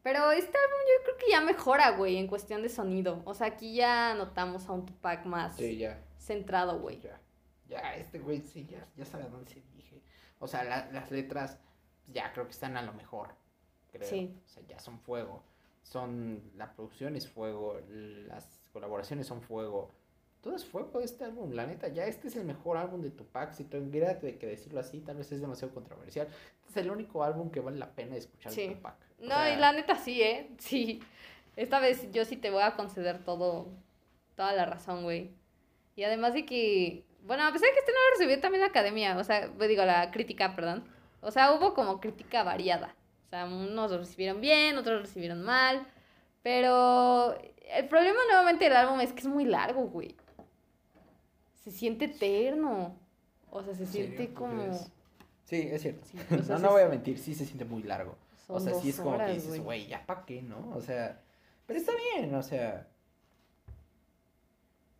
Pero este álbum yo creo que ya mejora, güey, en cuestión de sonido. O sea, aquí ya notamos a un Tupac más Sí, ya. Centrado, güey. Ya, ya, este güey sí, ya, ya sabe a dónde se dirige. O sea, la- las letras ya creo que están a lo mejor. Creo. Sí. O sea, ya son fuego. Son, la producción es fuego, las colaboraciones son fuego. Todo es fuego este álbum, la neta. Ya este es el mejor álbum de Tupac. Si tuviera de que decirlo así, tal vez es demasiado controversial. Este es el único álbum que vale la pena escuchar Sí. de Tupac. O No, sea, y la neta sí, ¿eh? Sí. Esta vez yo sí te voy a conceder todo, toda la razón, güey. Y además de que, bueno, a pesar de que este no lo recibió también la academia, o sea, pues digo, la crítica, perdón. O sea, hubo como crítica variada. O sea, unos lo recibieron bien, otros lo recibieron mal. Pero el problema nuevamente del álbum es que es muy largo, güey. Se siente eterno. O sea, se siente ¿Tú como... crees? Sí, es cierto. Sí, o sea, no, no voy a mentir, sí se siente muy largo. o sea, sí es como que dices, güey. güey, ya pa' qué, ¿no? O sea, pero está bien, o sea,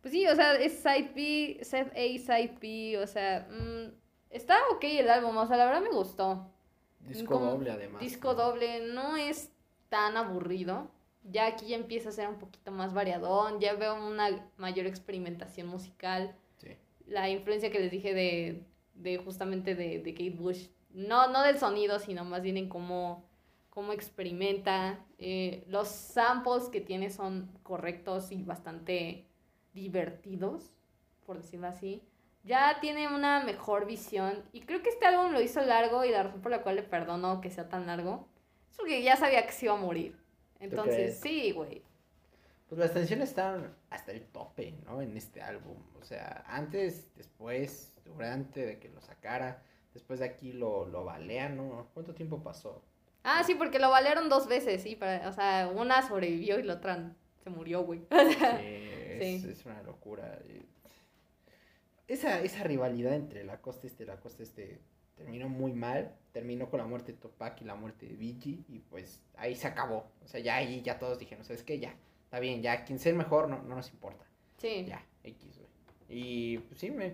Pues sí, o sea, es side B, side A, side B, o sea, mm, está ok el álbum, o sea, la verdad me gustó. disco Como doble además. Disco ¿no? doble, no es tan aburrido. Ya aquí ya empieza a ser un poquito más variadón, ya veo una mayor experimentación musical. Sí. La influencia que les dije de, de justamente de, de Kate Bush, no, no del sonido, sino más bien en cómo, cómo experimenta. Eh, los samples que tiene son correctos y bastante divertidos, por decirlo así. Ya tiene una mejor visión y creo que este álbum lo hizo largo y la razón por la cual le perdono que sea tan largo es porque ya sabía que se iba a morir. Entonces, sí, güey. Pues las tensiones están hasta el tope, ¿no? En este álbum. O sea, antes, después, durante de que lo sacara, después de aquí lo, lo balean, ¿no? ¿Cuánto tiempo pasó? Ah, sí, porque lo valieron dos veces, sí. Para, o sea, una sobrevivió y la otra se murió, güey. Sí, es, Sí. es una locura. Esa, esa rivalidad entre la costa este y la costa este terminó muy mal. Terminó con la muerte de Tupac y la muerte de Biggie. Y pues ahí se acabó. O sea, ya ahí ya todos dijeron, ¿sabes qué? Ya, está bien, ya quien sea el mejor no, no nos importa. Sí. Ya, X, güey. Y pues sí, me,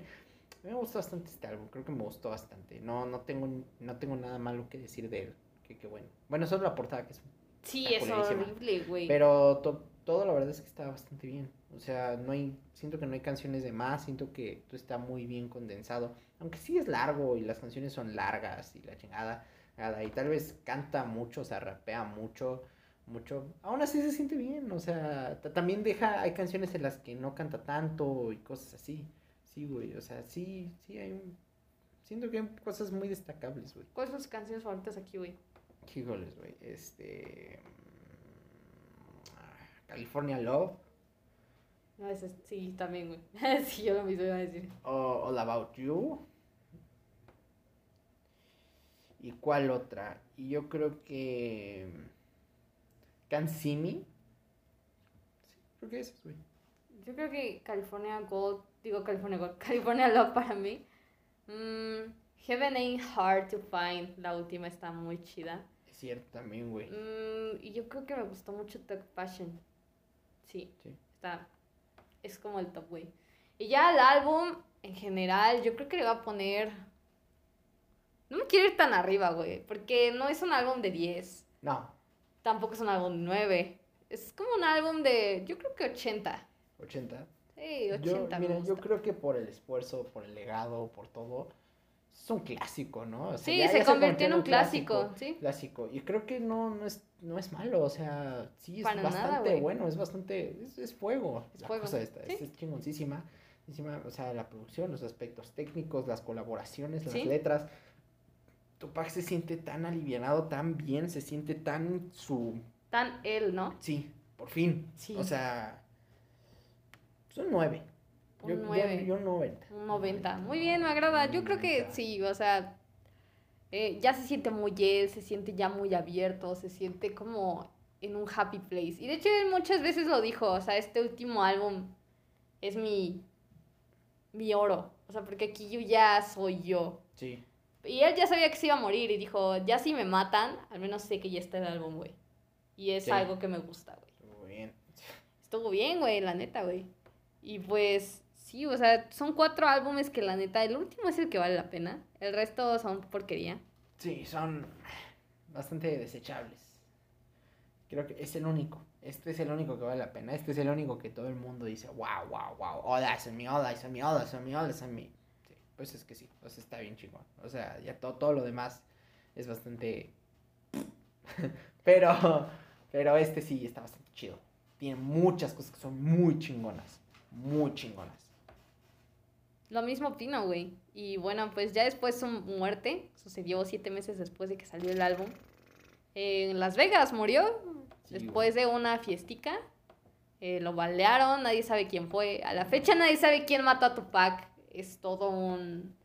me gustó bastante este álbum. Creo que me gustó bastante. No, no, tengo, no tengo nada malo que decir de él. Que, que bueno. Bueno, solo la portada que es Sí, es horrible, güey. pero to- todo la verdad es que está bastante bien. O sea, no hay, siento que no hay canciones de más, siento que todo está muy bien condensado. Aunque sí es largo y las canciones son largas y la chingada. nada, Y tal vez canta mucho, o sea, rapea mucho, mucho. Aún así se siente bien, o sea, ta- también deja, hay canciones en las que no canta tanto y cosas así. Sí, güey, o sea, sí, sí hay un... Siento que hay cosas muy destacables, güey. ¿Cuáles son sus canciones favoritas aquí, güey? Híjoles, güey. Este. Mm, California Love. No, es- sí, también, güey. sí, yo lo mismo iba a decir. O All About You. ¿Y cuál otra? Y yo creo que. Can See Me. Sí, creo que esas, güey. Yo creo que California Gold, digo California Gold, California Love para mí. Mm, Heaven Ain't Hard to Find, la última está muy chida. Es cierto también, güey. Mm, y yo creo que me gustó mucho Talk Passion. Sí, Sí. está. Es como el top, güey. Y ya el álbum, en general, yo creo que le voy a poner. No me quiero ir tan arriba, güey. Porque no es un álbum de 10. No, Tampoco es un álbum de 9. Es como un álbum de. Yo creo que 80. 80. Sí, 80. Yo, mira, yo creo que por el esfuerzo, por el legado, por todo, es un clásico, ¿no? O sea, Sí, ya- se ya convirtió en un clásico, sí. Clásico. Y creo que no, no, es, no es malo, o sea, sí es Para bastante bueno, es bastante, es, es fuego. Es la fuego, cosa esta, es, sí. es chingoncísima. Encima, o sea, la producción, los aspectos técnicos, las colaboraciones, las Sí. letras. Tupac se siente tan alivianado, tan bien, se siente tan su... Tan él, ¿no? Sí, por fin. Sí. O sea, son nueve. Un Yo- yo- nueve. Yo, 90. Un 90. Muy bien, me agrada. Yo creo que 90. sí, o sea, eh, ya se siente muy él, se siente ya muy abierto, se siente como en un happy place. Y de hecho él muchas veces lo dijo, o sea, este último álbum es mi, mi oro. O sea, porque aquí yo ya soy yo. Sí. Y él ya sabía que se iba a morir y dijo, ya si me matan, al menos sé que ya está el álbum, güey. Y es Sí. algo que me gusta, güey. Muy bien. estuvo bien, güey, la neta, güey. Y pues, sí, o sea, son cuatro álbumes que la neta, el último es el que vale la pena. El resto son porquería. Sí, son bastante desechables. Creo que es el único. Este es el único que vale la pena. Este es el único que todo el mundo dice, wow, wow, wow. Oh, that's me, oh, that's me, oh, that's me, oh, that's me. Sí, pues es que sí, pues está bien chingón. O sea, ya todo, todo lo demás es bastante... pero, pero este sí está bastante chido. Tiene muchas cosas que son muy chingonas. Muy chingonas. Lo mismo opino, güey. Y bueno, pues ya después su muerte, sucedió siete meses después de que salió el álbum. En Las Vegas murió, Sí, después de una fiestica. Eh, lo balearon, nadie sabe quién fue. A la fecha nadie sabe quién mató a Tupac. Es todo un...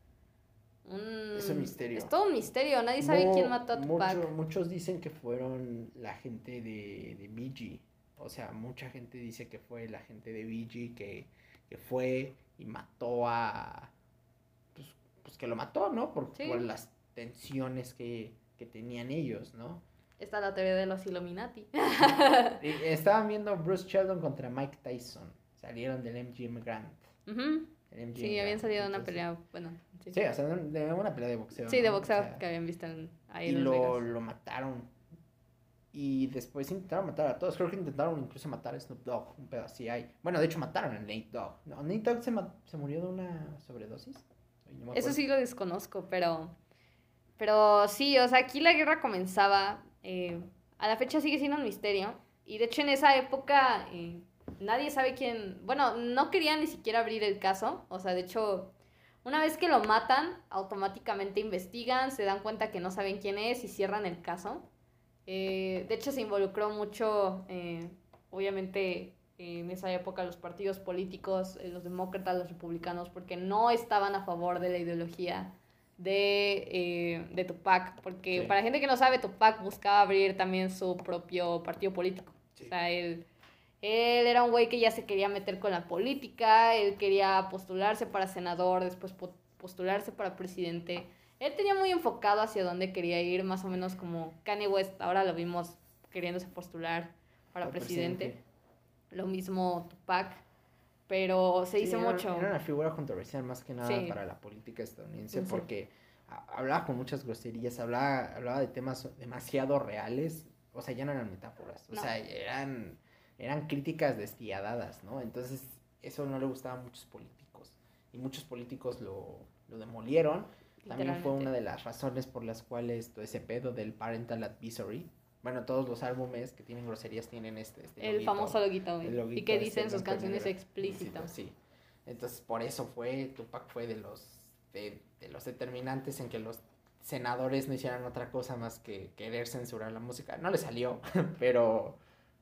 un Es un misterio. Es todo un misterio, nadie sabe quién mató a Tupac. mucho- muchos dicen que fueron la gente de, de BG. O sea, mucha gente dice que fue la gente de BG que, que fue y mató a... Pues, pues que lo mató, ¿no? Por, Sí. por las tensiones que, que tenían ellos, ¿no? Está la teoría de los Illuminati. Estaban viendo Bruce Sheldon contra Mike Tyson. Salieron del MGM Grant. MGM Sí, habían salido de una pelea, bueno. Sí, Sí, o sea, de una pelea de boxeo. Sí, de ¿no? O boxeo sea, que habían visto en, ahí y en lo, lo mataron. Y después intentaron matar a todos. Creo que intentaron incluso matar a Snoop Dogg. Un pedo así hay. Bueno, de hecho mataron a Nate Dogg. No, Nate Dogg se, se murió de una sobredosis. No Eso sí lo desconozco, pero. Pero sí, o sea, aquí la guerra comenzaba. eh, a la fecha sigue siendo un misterio. Y de hecho, en esa época eh, nadie sabe quién. Bueno, no querían ni siquiera abrir el caso. O sea, de hecho, una vez que lo matan, automáticamente investigan, se dan cuenta que no saben quién es y cierran el caso. Eh, de hecho, se involucró mucho, eh, obviamente, en esa época los partidos políticos, eh, los demócratas, los republicanos, porque no estaban a favor de la ideología de, eh, de Tupac. Porque Sí. para gente que no sabe, Tupac buscaba abrir también su propio partido político. Sí. O sea, él, él era un güey que ya se quería meter con la política, él quería postularse para senador, después po- postularse para presidente. Él tenía muy enfocado hacia dónde quería ir, más o menos como Kanye West, ahora lo vimos queriéndose postular para presidente. presidente. Lo mismo Tupac, pero se Sí, era- mucho. Era una figura controversial más que nada Sí. para la política estadounidense Sí, porque hablaba con muchas groserías, hablaba, hablaba de temas demasiado reales, o sea, ya no eran metáforas, o No. sea, eran, eran críticas despiadadas, ¿no? Entonces, eso no le gustaba a muchos políticos y muchos políticos lo, lo demolieron. También fue una de las razones por las cuales todo ese pedo del parental advisory, bueno, todos los álbumes que tienen groserías tienen este, este El loguito. famoso loguito, Y que este dicen sus canciones explícitas. Sí. Entonces, por eso fue, Tupac fue de los, de, de los determinantes en que los senadores no hicieran otra cosa más que querer censurar la música. No le salió, pero,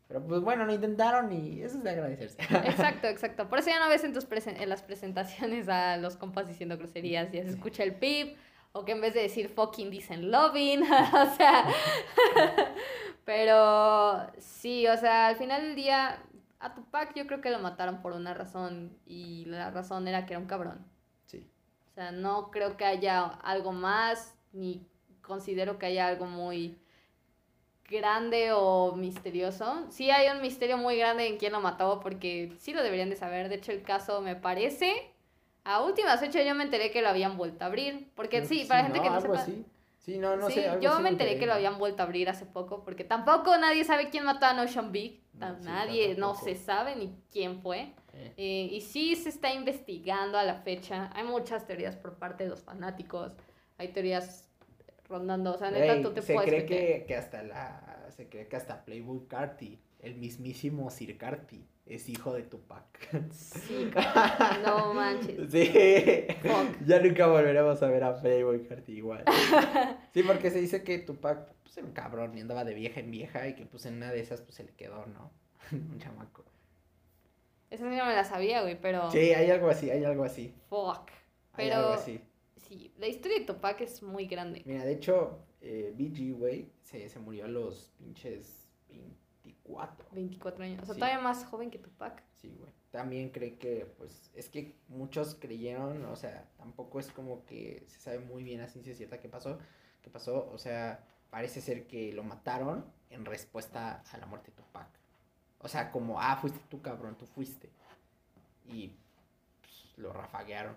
pero pues bueno, lo intentaron y eso es de agradecerse. Exacto, exacto. Por eso ya no ves en, tus presen- en las presentaciones a los compas diciendo groserías, ya se escucha el pip, o que en vez de decir fucking dicen loving, o sea. Pero sí, o sea, al final del día, a Tupac yo creo que lo mataron por una razón, y la razón era que era un cabrón. Sí. O sea, no creo que haya algo más, ni considero que haya algo muy grande o misterioso. Sí hay un misterio muy grande en quién lo mató, porque sí lo deberían de saber. De hecho, el caso me parece... A últimas fechas yo me enteré que lo habían vuelto a abrir. Porque sí, para gente que no algo sepa... así. Sí, no, no sí, sé. algo yo me enteré que lo habían vuelto a abrir hace poco, porque tampoco nadie sabe quién mató a Notion Big. No, nadie, no se sabe ni quién fue. Eh, Eh, y sí se está investigando a la fecha. Hay muchas teorías por parte de los fanáticos. Hay teorías rondando. O sea, neta, Ey, tú te se puedes cree meter. que, que hasta la se cree que hasta Playboy Carti, el mismísimo Sir Carti, es hijo de Tupac. Sí, no manches. Sí. Fuck. Ya nunca volveremos a ver a Playboy Carti igual. Sí, porque se dice que Tupac pues, era un cabrón y andaba de vieja en vieja y que pues en una de esas pues se le quedó, ¿no? un chamaco. Esa sí no me la sabía, güey, pero. Sí, hay algo así, hay algo así. Fuck. Hay algo así. Sí, la historia de Tupac es muy grande. Mira, de hecho, eh, BG, güey, se, se murió a los pinches 24. 24 años. O sea, Sí. todavía más joven que Tupac. Sí, güey. También cree que, pues, es que muchos creyeron, o sea, tampoco es como que se sabe muy bien a ciencia cierta qué pasó, qué pasó, o sea, parece ser que lo mataron en respuesta a la muerte de Tupac. O sea, como, ah, fuiste tú, cabrón, tú fuiste. Y pues, lo rafaguearon.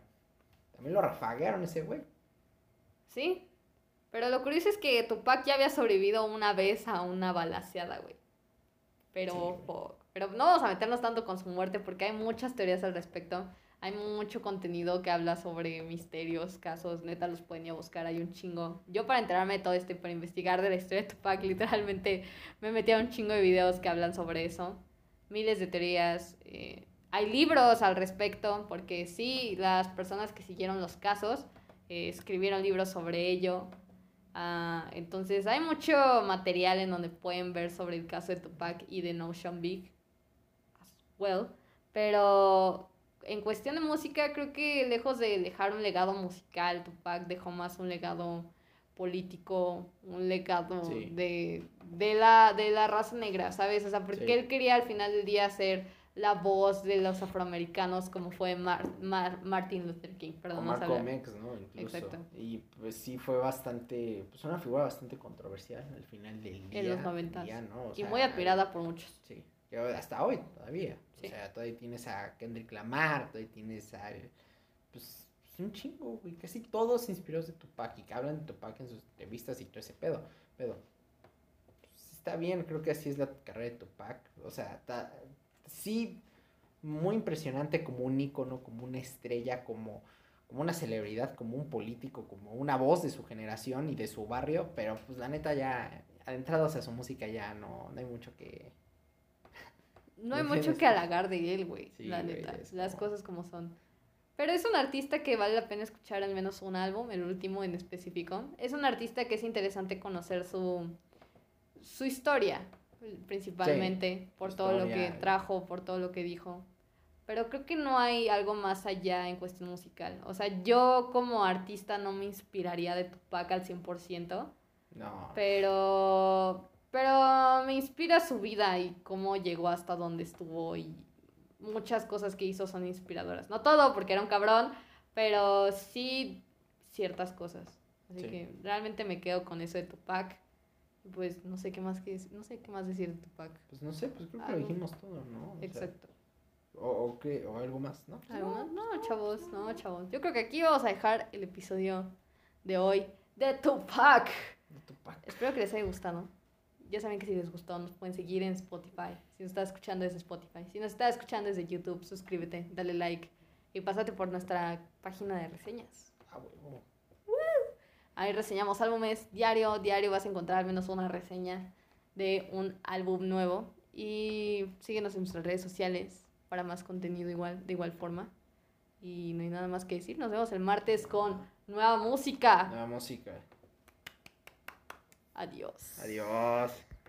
También lo rafaguearon ese güey. Sí. Pero lo curioso es que Tupac ya había sobrevivido una vez a una balaseada, güey. Pero, pero no vamos a meternos tanto con su muerte porque hay muchas teorías al respecto. Hay mucho contenido que habla sobre misterios, casos, neta los pueden ir a buscar, hay un chingo. Yo para enterarme de todo esto y para investigar de la historia de Tupac, literalmente me metí a un chingo de videos que hablan sobre eso. Miles de teorías. eh, hay libros al respecto, porque sí, las personas que siguieron los casos eh, escribieron libros sobre ello. Ah, entonces hay mucho material en donde pueden ver sobre el caso de Tupac y de Notion Big as well. Pero en cuestión de música, creo que lejos de dejar un legado musical, Tupac dejó más un legado político, un legado Sí. de, de, la, de la raza negra, ¿sabes? O sea, porque Sí. él quería al final del día ser la voz de los afroamericanos como fue Mar- Mar- Martin Luther King, perdón, hablar. Mex, ¿no? Incluso. Exacto. Y pues sí fue bastante, pues una figura bastante controversial al final del día. En los del noventas. día, ¿no? O Y muy admirada por muchos. Sí, hasta hoy todavía. Sí. O sea, todavía tienes a Kendrick Lamar, todavía tienes a, pues, pues, un chingo, güey. Casi todos inspirados de Tupac y que hablan de Tupac en sus entrevistas y todo ese pedo. Pedo. Pues, está bien, creo que así es la carrera de Tupac. O sea, ta- sí, muy impresionante como un ícono, como una estrella, como, como una celebridad, como un político, como una voz de su generación y de su barrio. Pero pues la neta ya, adentrados a su música ya no, no hay mucho que... No hay ¿Me mucho que halagar de él, güey. Sí, la neta. Las como- cosas como son. Pero es un artista que vale la pena escuchar al menos un álbum, el último en específico. Es un artista que es interesante conocer su, su historia, principalmente, por todo lo que historia. trajo, por todo lo que dijo. Pero creo que no hay algo más allá en cuestión musical. O sea, yo como artista no me inspiraría de Tupac al 100%. No. Pero, pero me inspira su vida y cómo llegó hasta donde estuvo y muchas cosas que hizo son inspiradoras. No todo porque era un cabrón, pero sí ciertas cosas. Así Sí. que realmente me quedo con eso de Tupac. Pues no sé qué más que no sé qué más decir de Tupac. Pues no sé, pues creo que lo dijimos todo, ¿no? O sea, Exacto. o, o, qué, o algo más, ¿no? ¿Algo no, más? No, chavos, no, chavos. Yo creo que aquí vamos a dejar el episodio de hoy de Tupac. de Tupac. Espero que les haya gustado. Ya saben que si les gustó nos pueden seguir en Spotify. Si nos estás escuchando desde Spotify. Si nos estás escuchando desde YouTube, suscríbete, dale like y pásate por nuestra página de reseñas. Ah, huevo. Ahí reseñamos álbumes diario, diario vas a encontrar al menos una reseña de un álbum nuevo. Y síguenos en nuestras redes sociales para más contenido igual, de igual forma. Y no hay nada más que decir. Nos vemos el martes con nueva música. Nueva música. Adiós. Adiós.